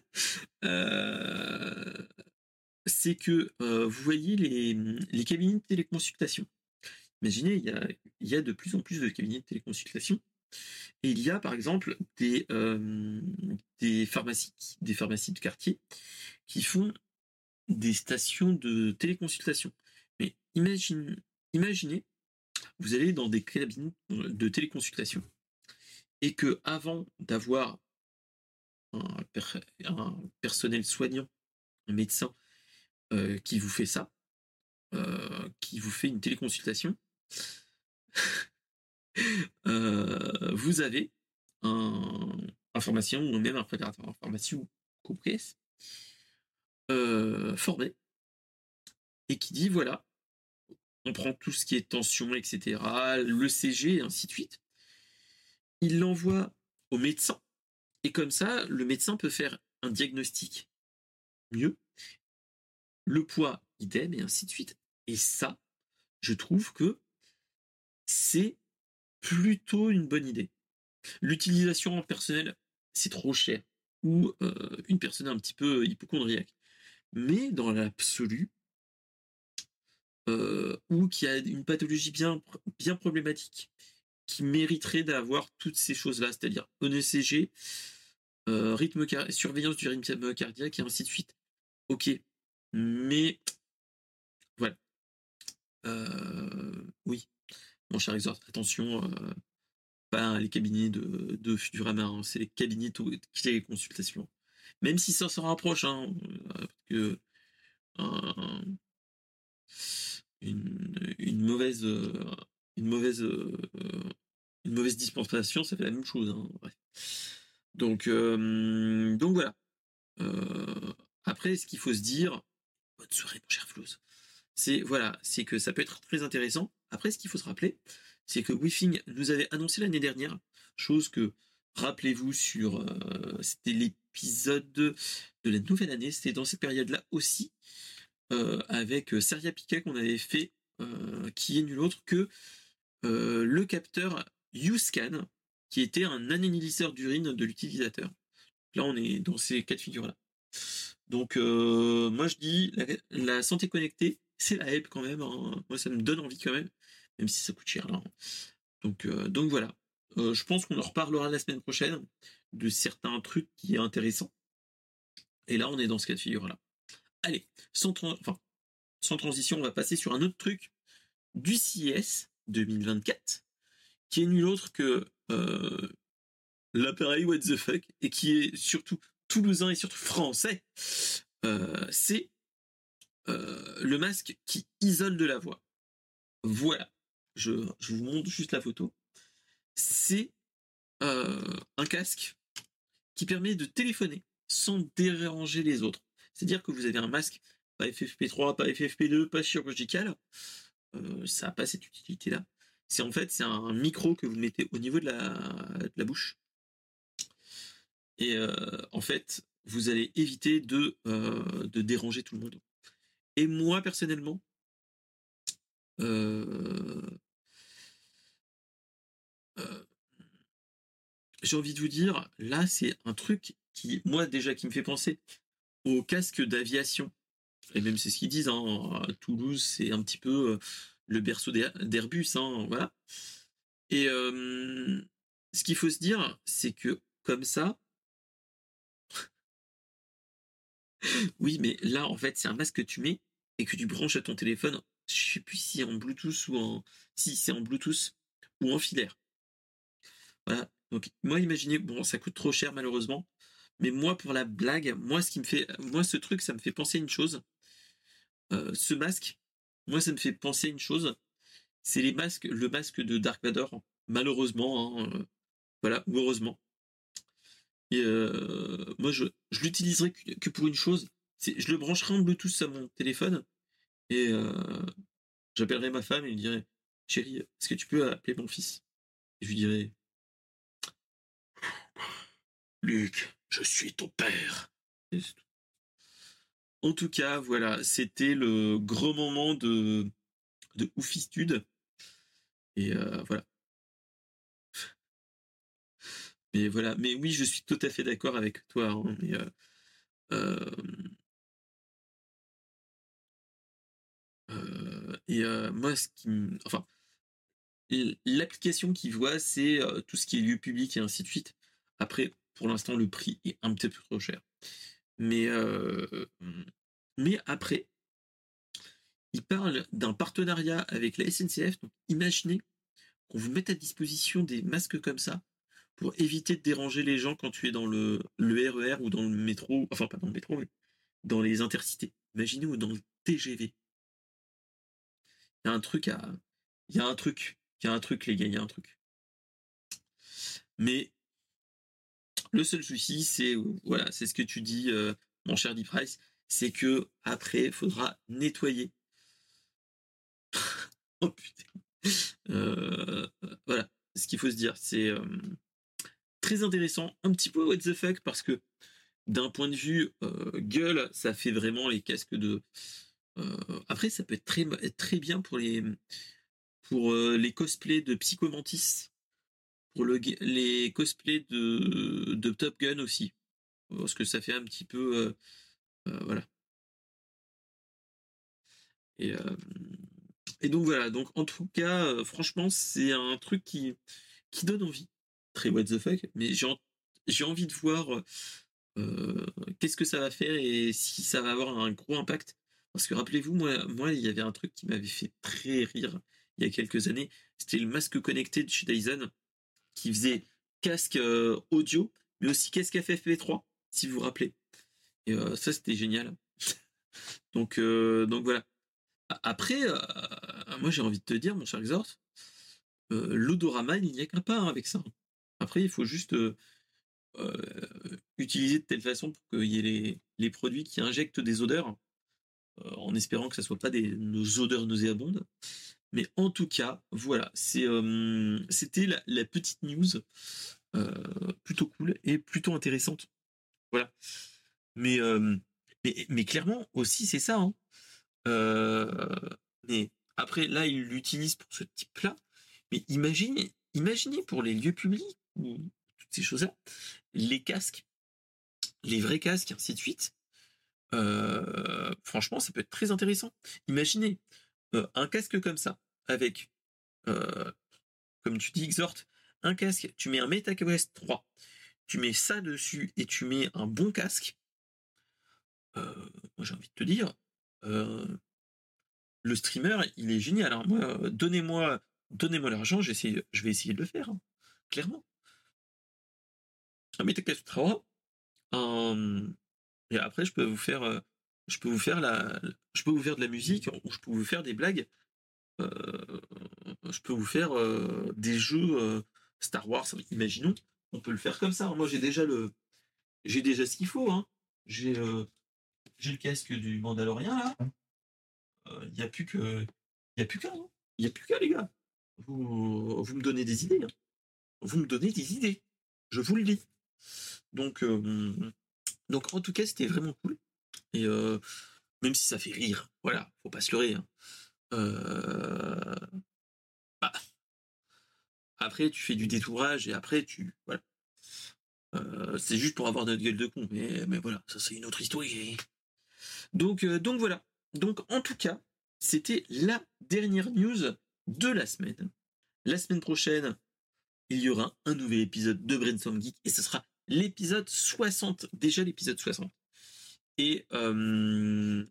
c'est que vous voyez les, les cabinets de téléconsultation. Imaginez, il y a, de plus en plus de cabinets de téléconsultation et il y a par exemple des, euh, pharmacies, des pharmacies de quartier qui font des stations de téléconsultation. Mais imagine, imaginez, vous allez dans des cabines de téléconsultation et que avant d'avoir un, personnel soignant, un médecin euh, qui vous fait ça, euh, qui vous fait une téléconsultation, (laughs) Euh, vous avez un, information ou même un préparateur information compris euh, formé et qui dit voilà, on prend tout ce qui est tension, etc., le CG et ainsi de suite. Il l'envoie au médecin et comme ça, le médecin peut faire un diagnostic mieux, le poids idem et ainsi de suite. Et ça, je trouve que c'est plutôt une bonne idée. L'utilisation en personnel, c'est trop cher. Ou euh, une personne un petit peu hypochondriaque. Mais dans l'absolu, ou qui a une pathologie bien, bien problématique, qui mériterait d'avoir toutes ces choses-là, c'est-à-dire ECG, rythme surveillance du rythme cardiaque et ainsi de suite. Ok, mais voilà. oui, mon cher Exhort, attention, pas les cabinets de, de Futurama, c'est les cabinets qui les consultations. Même si ça se rapproche, hein, parce que une, mauvaise une mauvaise une mauvaise dispensation ça fait la même chose hein, donc donc voilà. Après ce qu'il faut se dire bonne soirée mon cher Flouz c'est voilà c'est que ça peut être très intéressant après ce qu'il faut se rappeler c'est que Wifing nous avait annoncé l'année dernière chose que rappelez-vous sur c'était l'épisode de la nouvelle année c'était dans cette période là aussi euh, avec euh, Seria Piquet qu'on avait fait, euh, qui est nul autre que le capteur USCAN, qui était un analyseur d'urine de l'utilisateur. Là, on est dans ces cas de figure-là. Donc, moi, je dis, la, santé connectée, c'est la help quand même. Hein. Moi, ça me donne envie quand même, même si ça coûte cher. Là. Donc, donc voilà. je pense qu'on en reparlera la semaine prochaine de certains trucs qui est intéressant. Et là, on est dans ce cas de figure-là. Allez, sans, transition, on va passer sur un autre truc du CIS 2024, qui est nul autre que euh, l'appareil What the fuck, et qui est surtout toulousain et surtout français. Euh, c'est euh, le masque qui isole de la voix. Voilà, je, vous montre juste la photo. C'est un casque qui permet de téléphoner sans déranger les autres. C'est-à-dire que vous avez un masque, pas FFP3, pas FFP2, pas chirurgical, euh, ça n'a pas cette utilité-là. C'est en fait, c'est un micro que vous mettez au niveau de la, bouche. Et euh, en fait, vous allez éviter euh, de déranger tout le monde. Et moi, personnellement, j'ai envie de vous dire, là, c'est un truc qui, moi, déjà, qui me fait penser au casque d'aviation. Et même c'est ce qu'ils disent, hein, Toulouse, c'est un petit peu euh, le berceau d'Airbus, hein, voilà. Et ce qu'il faut se dire, c'est que comme ça, (laughs) oui, mais là, en fait, c'est un masque que tu mets et que tu branches à ton téléphone. Je sais plus si en Bluetooth ou en, si c'est en Bluetooth ou en filaire. Voilà. Donc, moi, imaginez, bon, ça coûte trop cher malheureusement, mais moi, pour la blague, moi, ce qui me fait, moi, ce truc, ça me fait penser à une chose. Euh, ce masque, moi, ça me fait penser à une chose. C'est les masques, le masque de Dark Vador, malheureusement, hein, euh, voilà, ou heureusement. Et euh, moi, je, je l'utiliserai que, pour une chose. Je le brancherai en Bluetooth à mon téléphone et j'appellerai ma femme et lui dirai, chérie, est-ce que tu peux appeler mon fils? Et je lui dirai, Luc, je suis ton père. En tout cas, voilà, c'était le gros moment de, de oufistude. Et euh, voilà. Mais voilà, mais oui, je suis tout à fait d'accord avec toi. Hein, mais, euh, euh, et moi, ce qui, enfin, l'application qui voit, c'est tout ce qui est lieu public et ainsi de suite. Après, pour l'instant, le prix est un petit peu trop cher. Mais, euh, mais après, il parle d'un partenariat avec la SNCF. Donc, imaginez qu'on vous mette à disposition des masques comme ça pour éviter de déranger les gens quand tu es dans le, le RER e ou dans le métro, enfin pas dans le métro, mais dans les intercités. Imaginez ou dans le TGV. Y a un truc à. Il y a un truc. Il y a un truc, les gars, il y a un truc. Mais le seul souci, c'est voilà, c'est ce que tu dis, euh, mon cher Deep Price, c'est que après, il faudra nettoyer. (laughs) oh putain. Euh, voilà, ce qu'il faut se dire, c'est euh, très intéressant, un petit peu what the fuck parce que d'un point de vue gueule, ça fait vraiment les casques de. Après, ça peut être très très bien pour les pour les cosplays de Psychomantis pour le, les cosplays de, Top Gun aussi. Parce que ça fait un petit peu. Euh, euh, voilà. Et, euh, donc voilà, donc en tout cas, euh, franchement, c'est un truc qui, donne envie. Très what the fuck, mais j'ai envie de voir euh, qu'est-ce que ça va faire et si ça va avoir un gros impact. Parce que rappelez-vous, moi, il y avait un truc qui m'avait fait très rire il y a quelques années. C'était le masque connecté de chez Dyson qui faisait casque euh, audio, mais aussi casque FFP3, si vous vous rappelez. Et euh, ça, c'était génial. (laughs) donc, donc voilà. Après, moi, j'ai envie de te dire, mon cher Exhort, l'odorama, il n'y a qu'un pas hein, avec ça. Après, il faut juste utiliser de telle façon pour qu'il y ait les, produits qui injectent des odeurs, en espérant que ce ne soit pas des nos odeurs nauséabondes. Mais en tout cas, voilà, c'était la, petite news plutôt cool et plutôt intéressante. Voilà. Mais, clairement aussi, c'est ça. Hein. après, là, il l'utilise pour ce type-là. Mais imaginez, imaginez pour les lieux publics ou toutes ces choses-là, les casques, les vrais casques, ainsi de suite. Euh, franchement, ça peut être très intéressant. Imaginez euh, un casque comme ça, avec, euh, comme tu dis, Exhort, un casque, tu mets un MetaQuest 3, tu mets ça dessus et tu mets un bon casque. moi, j'ai envie de te dire, le streamer, il est génial. Hein. Moi, donnez-moi, donnez-moi l'argent, je vais essayer de le faire, hein. clairement et après, je peux vous faire, euh, je peux vous faire la, je peux vous faire de la musique ou je peux vous faire des blagues. Euh, je peux vous faire euh, des jeux Star Wars. Imaginons, on peut le faire comme ça. Moi, j'ai déjà le, j'ai déjà ce qu'il faut. Hein. J'ai, j'ai le casque du Mandalorien là. Il n'y a plus que, il a plus qu'un. Hein. Il n'y a plus qu'un les gars. Vous, vous me donnez des idées. Hein. Vous me donnez des idées. Je vous le dis. Donc, donc en tout cas, c'était vraiment cool. Et euh, même si ça fait rire, voilà, faut pas se leurrer. Hein. Euh, bah, après, tu fais du détourage et après, tu. Voilà. c'est juste pour avoir notre gueule de con. Mais, mais voilà, ça, c'est une autre histoire. Donc, donc voilà. Donc, en tout cas, c'était la dernière news de la semaine. La semaine prochaine, il y aura un nouvel épisode de Brainstorm Geek et ce sera l'épisode 60, déjà l'épisode 60. Et, euh,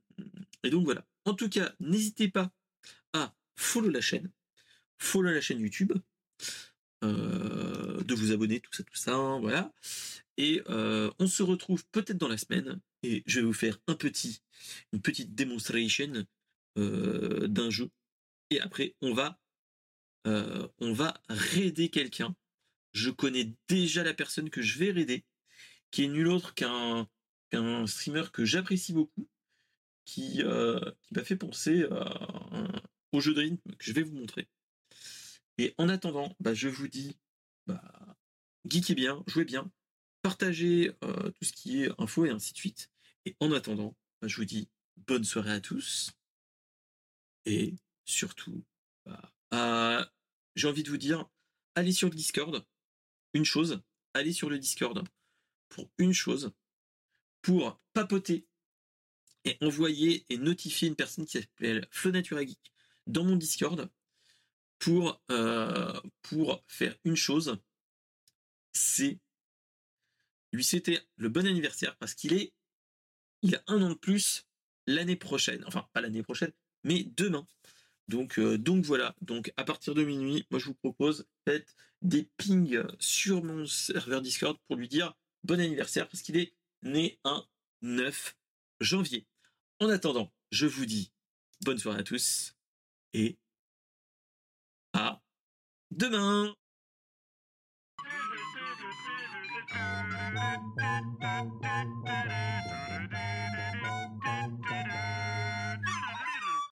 et donc voilà. En tout cas, n'hésitez pas à follow la chaîne, follow la chaîne YouTube, euh, de vous abonner, tout ça, tout ça, voilà. Et euh, on se retrouve peut-être dans la semaine et je vais vous faire un petit, une petite démonstration d'un jeu. Et après, on va, on va raider quelqu'un je connais déjà la personne que je vais raider, qui est nul autre qu'un streamer que j'apprécie beaucoup, qui, euh, m'a fait penser au jeu de rythme que je vais vous montrer. Et en attendant, bah, je vous dis, bah, geekez bien, jouez bien, partagez euh, tout ce qui est info et ainsi de suite. Et en attendant, bah, je vous dis bonne soirée à tous. Et surtout, bah, j'ai envie de vous dire, allez sur le Discord, une chose, allez sur le Discord pour une chose, pour papoter et envoyer et notifier une personne qui s'appelle Flonatura Geek dans mon Discord pour, euh, pour faire une chose, c'est lui souhaiter le bon anniversaire parce qu'il est il a un an de plus l'année prochaine, enfin pas l'année prochaine, mais demain. Donc, euh, donc voilà, donc à partir de minuit, moi je vous propose, faites des pings sur mon serveur Discord pour lui dire bon anniversaire parce qu'il est né un 9 janvier. En attendant, je vous dis bonne soirée à tous et à demain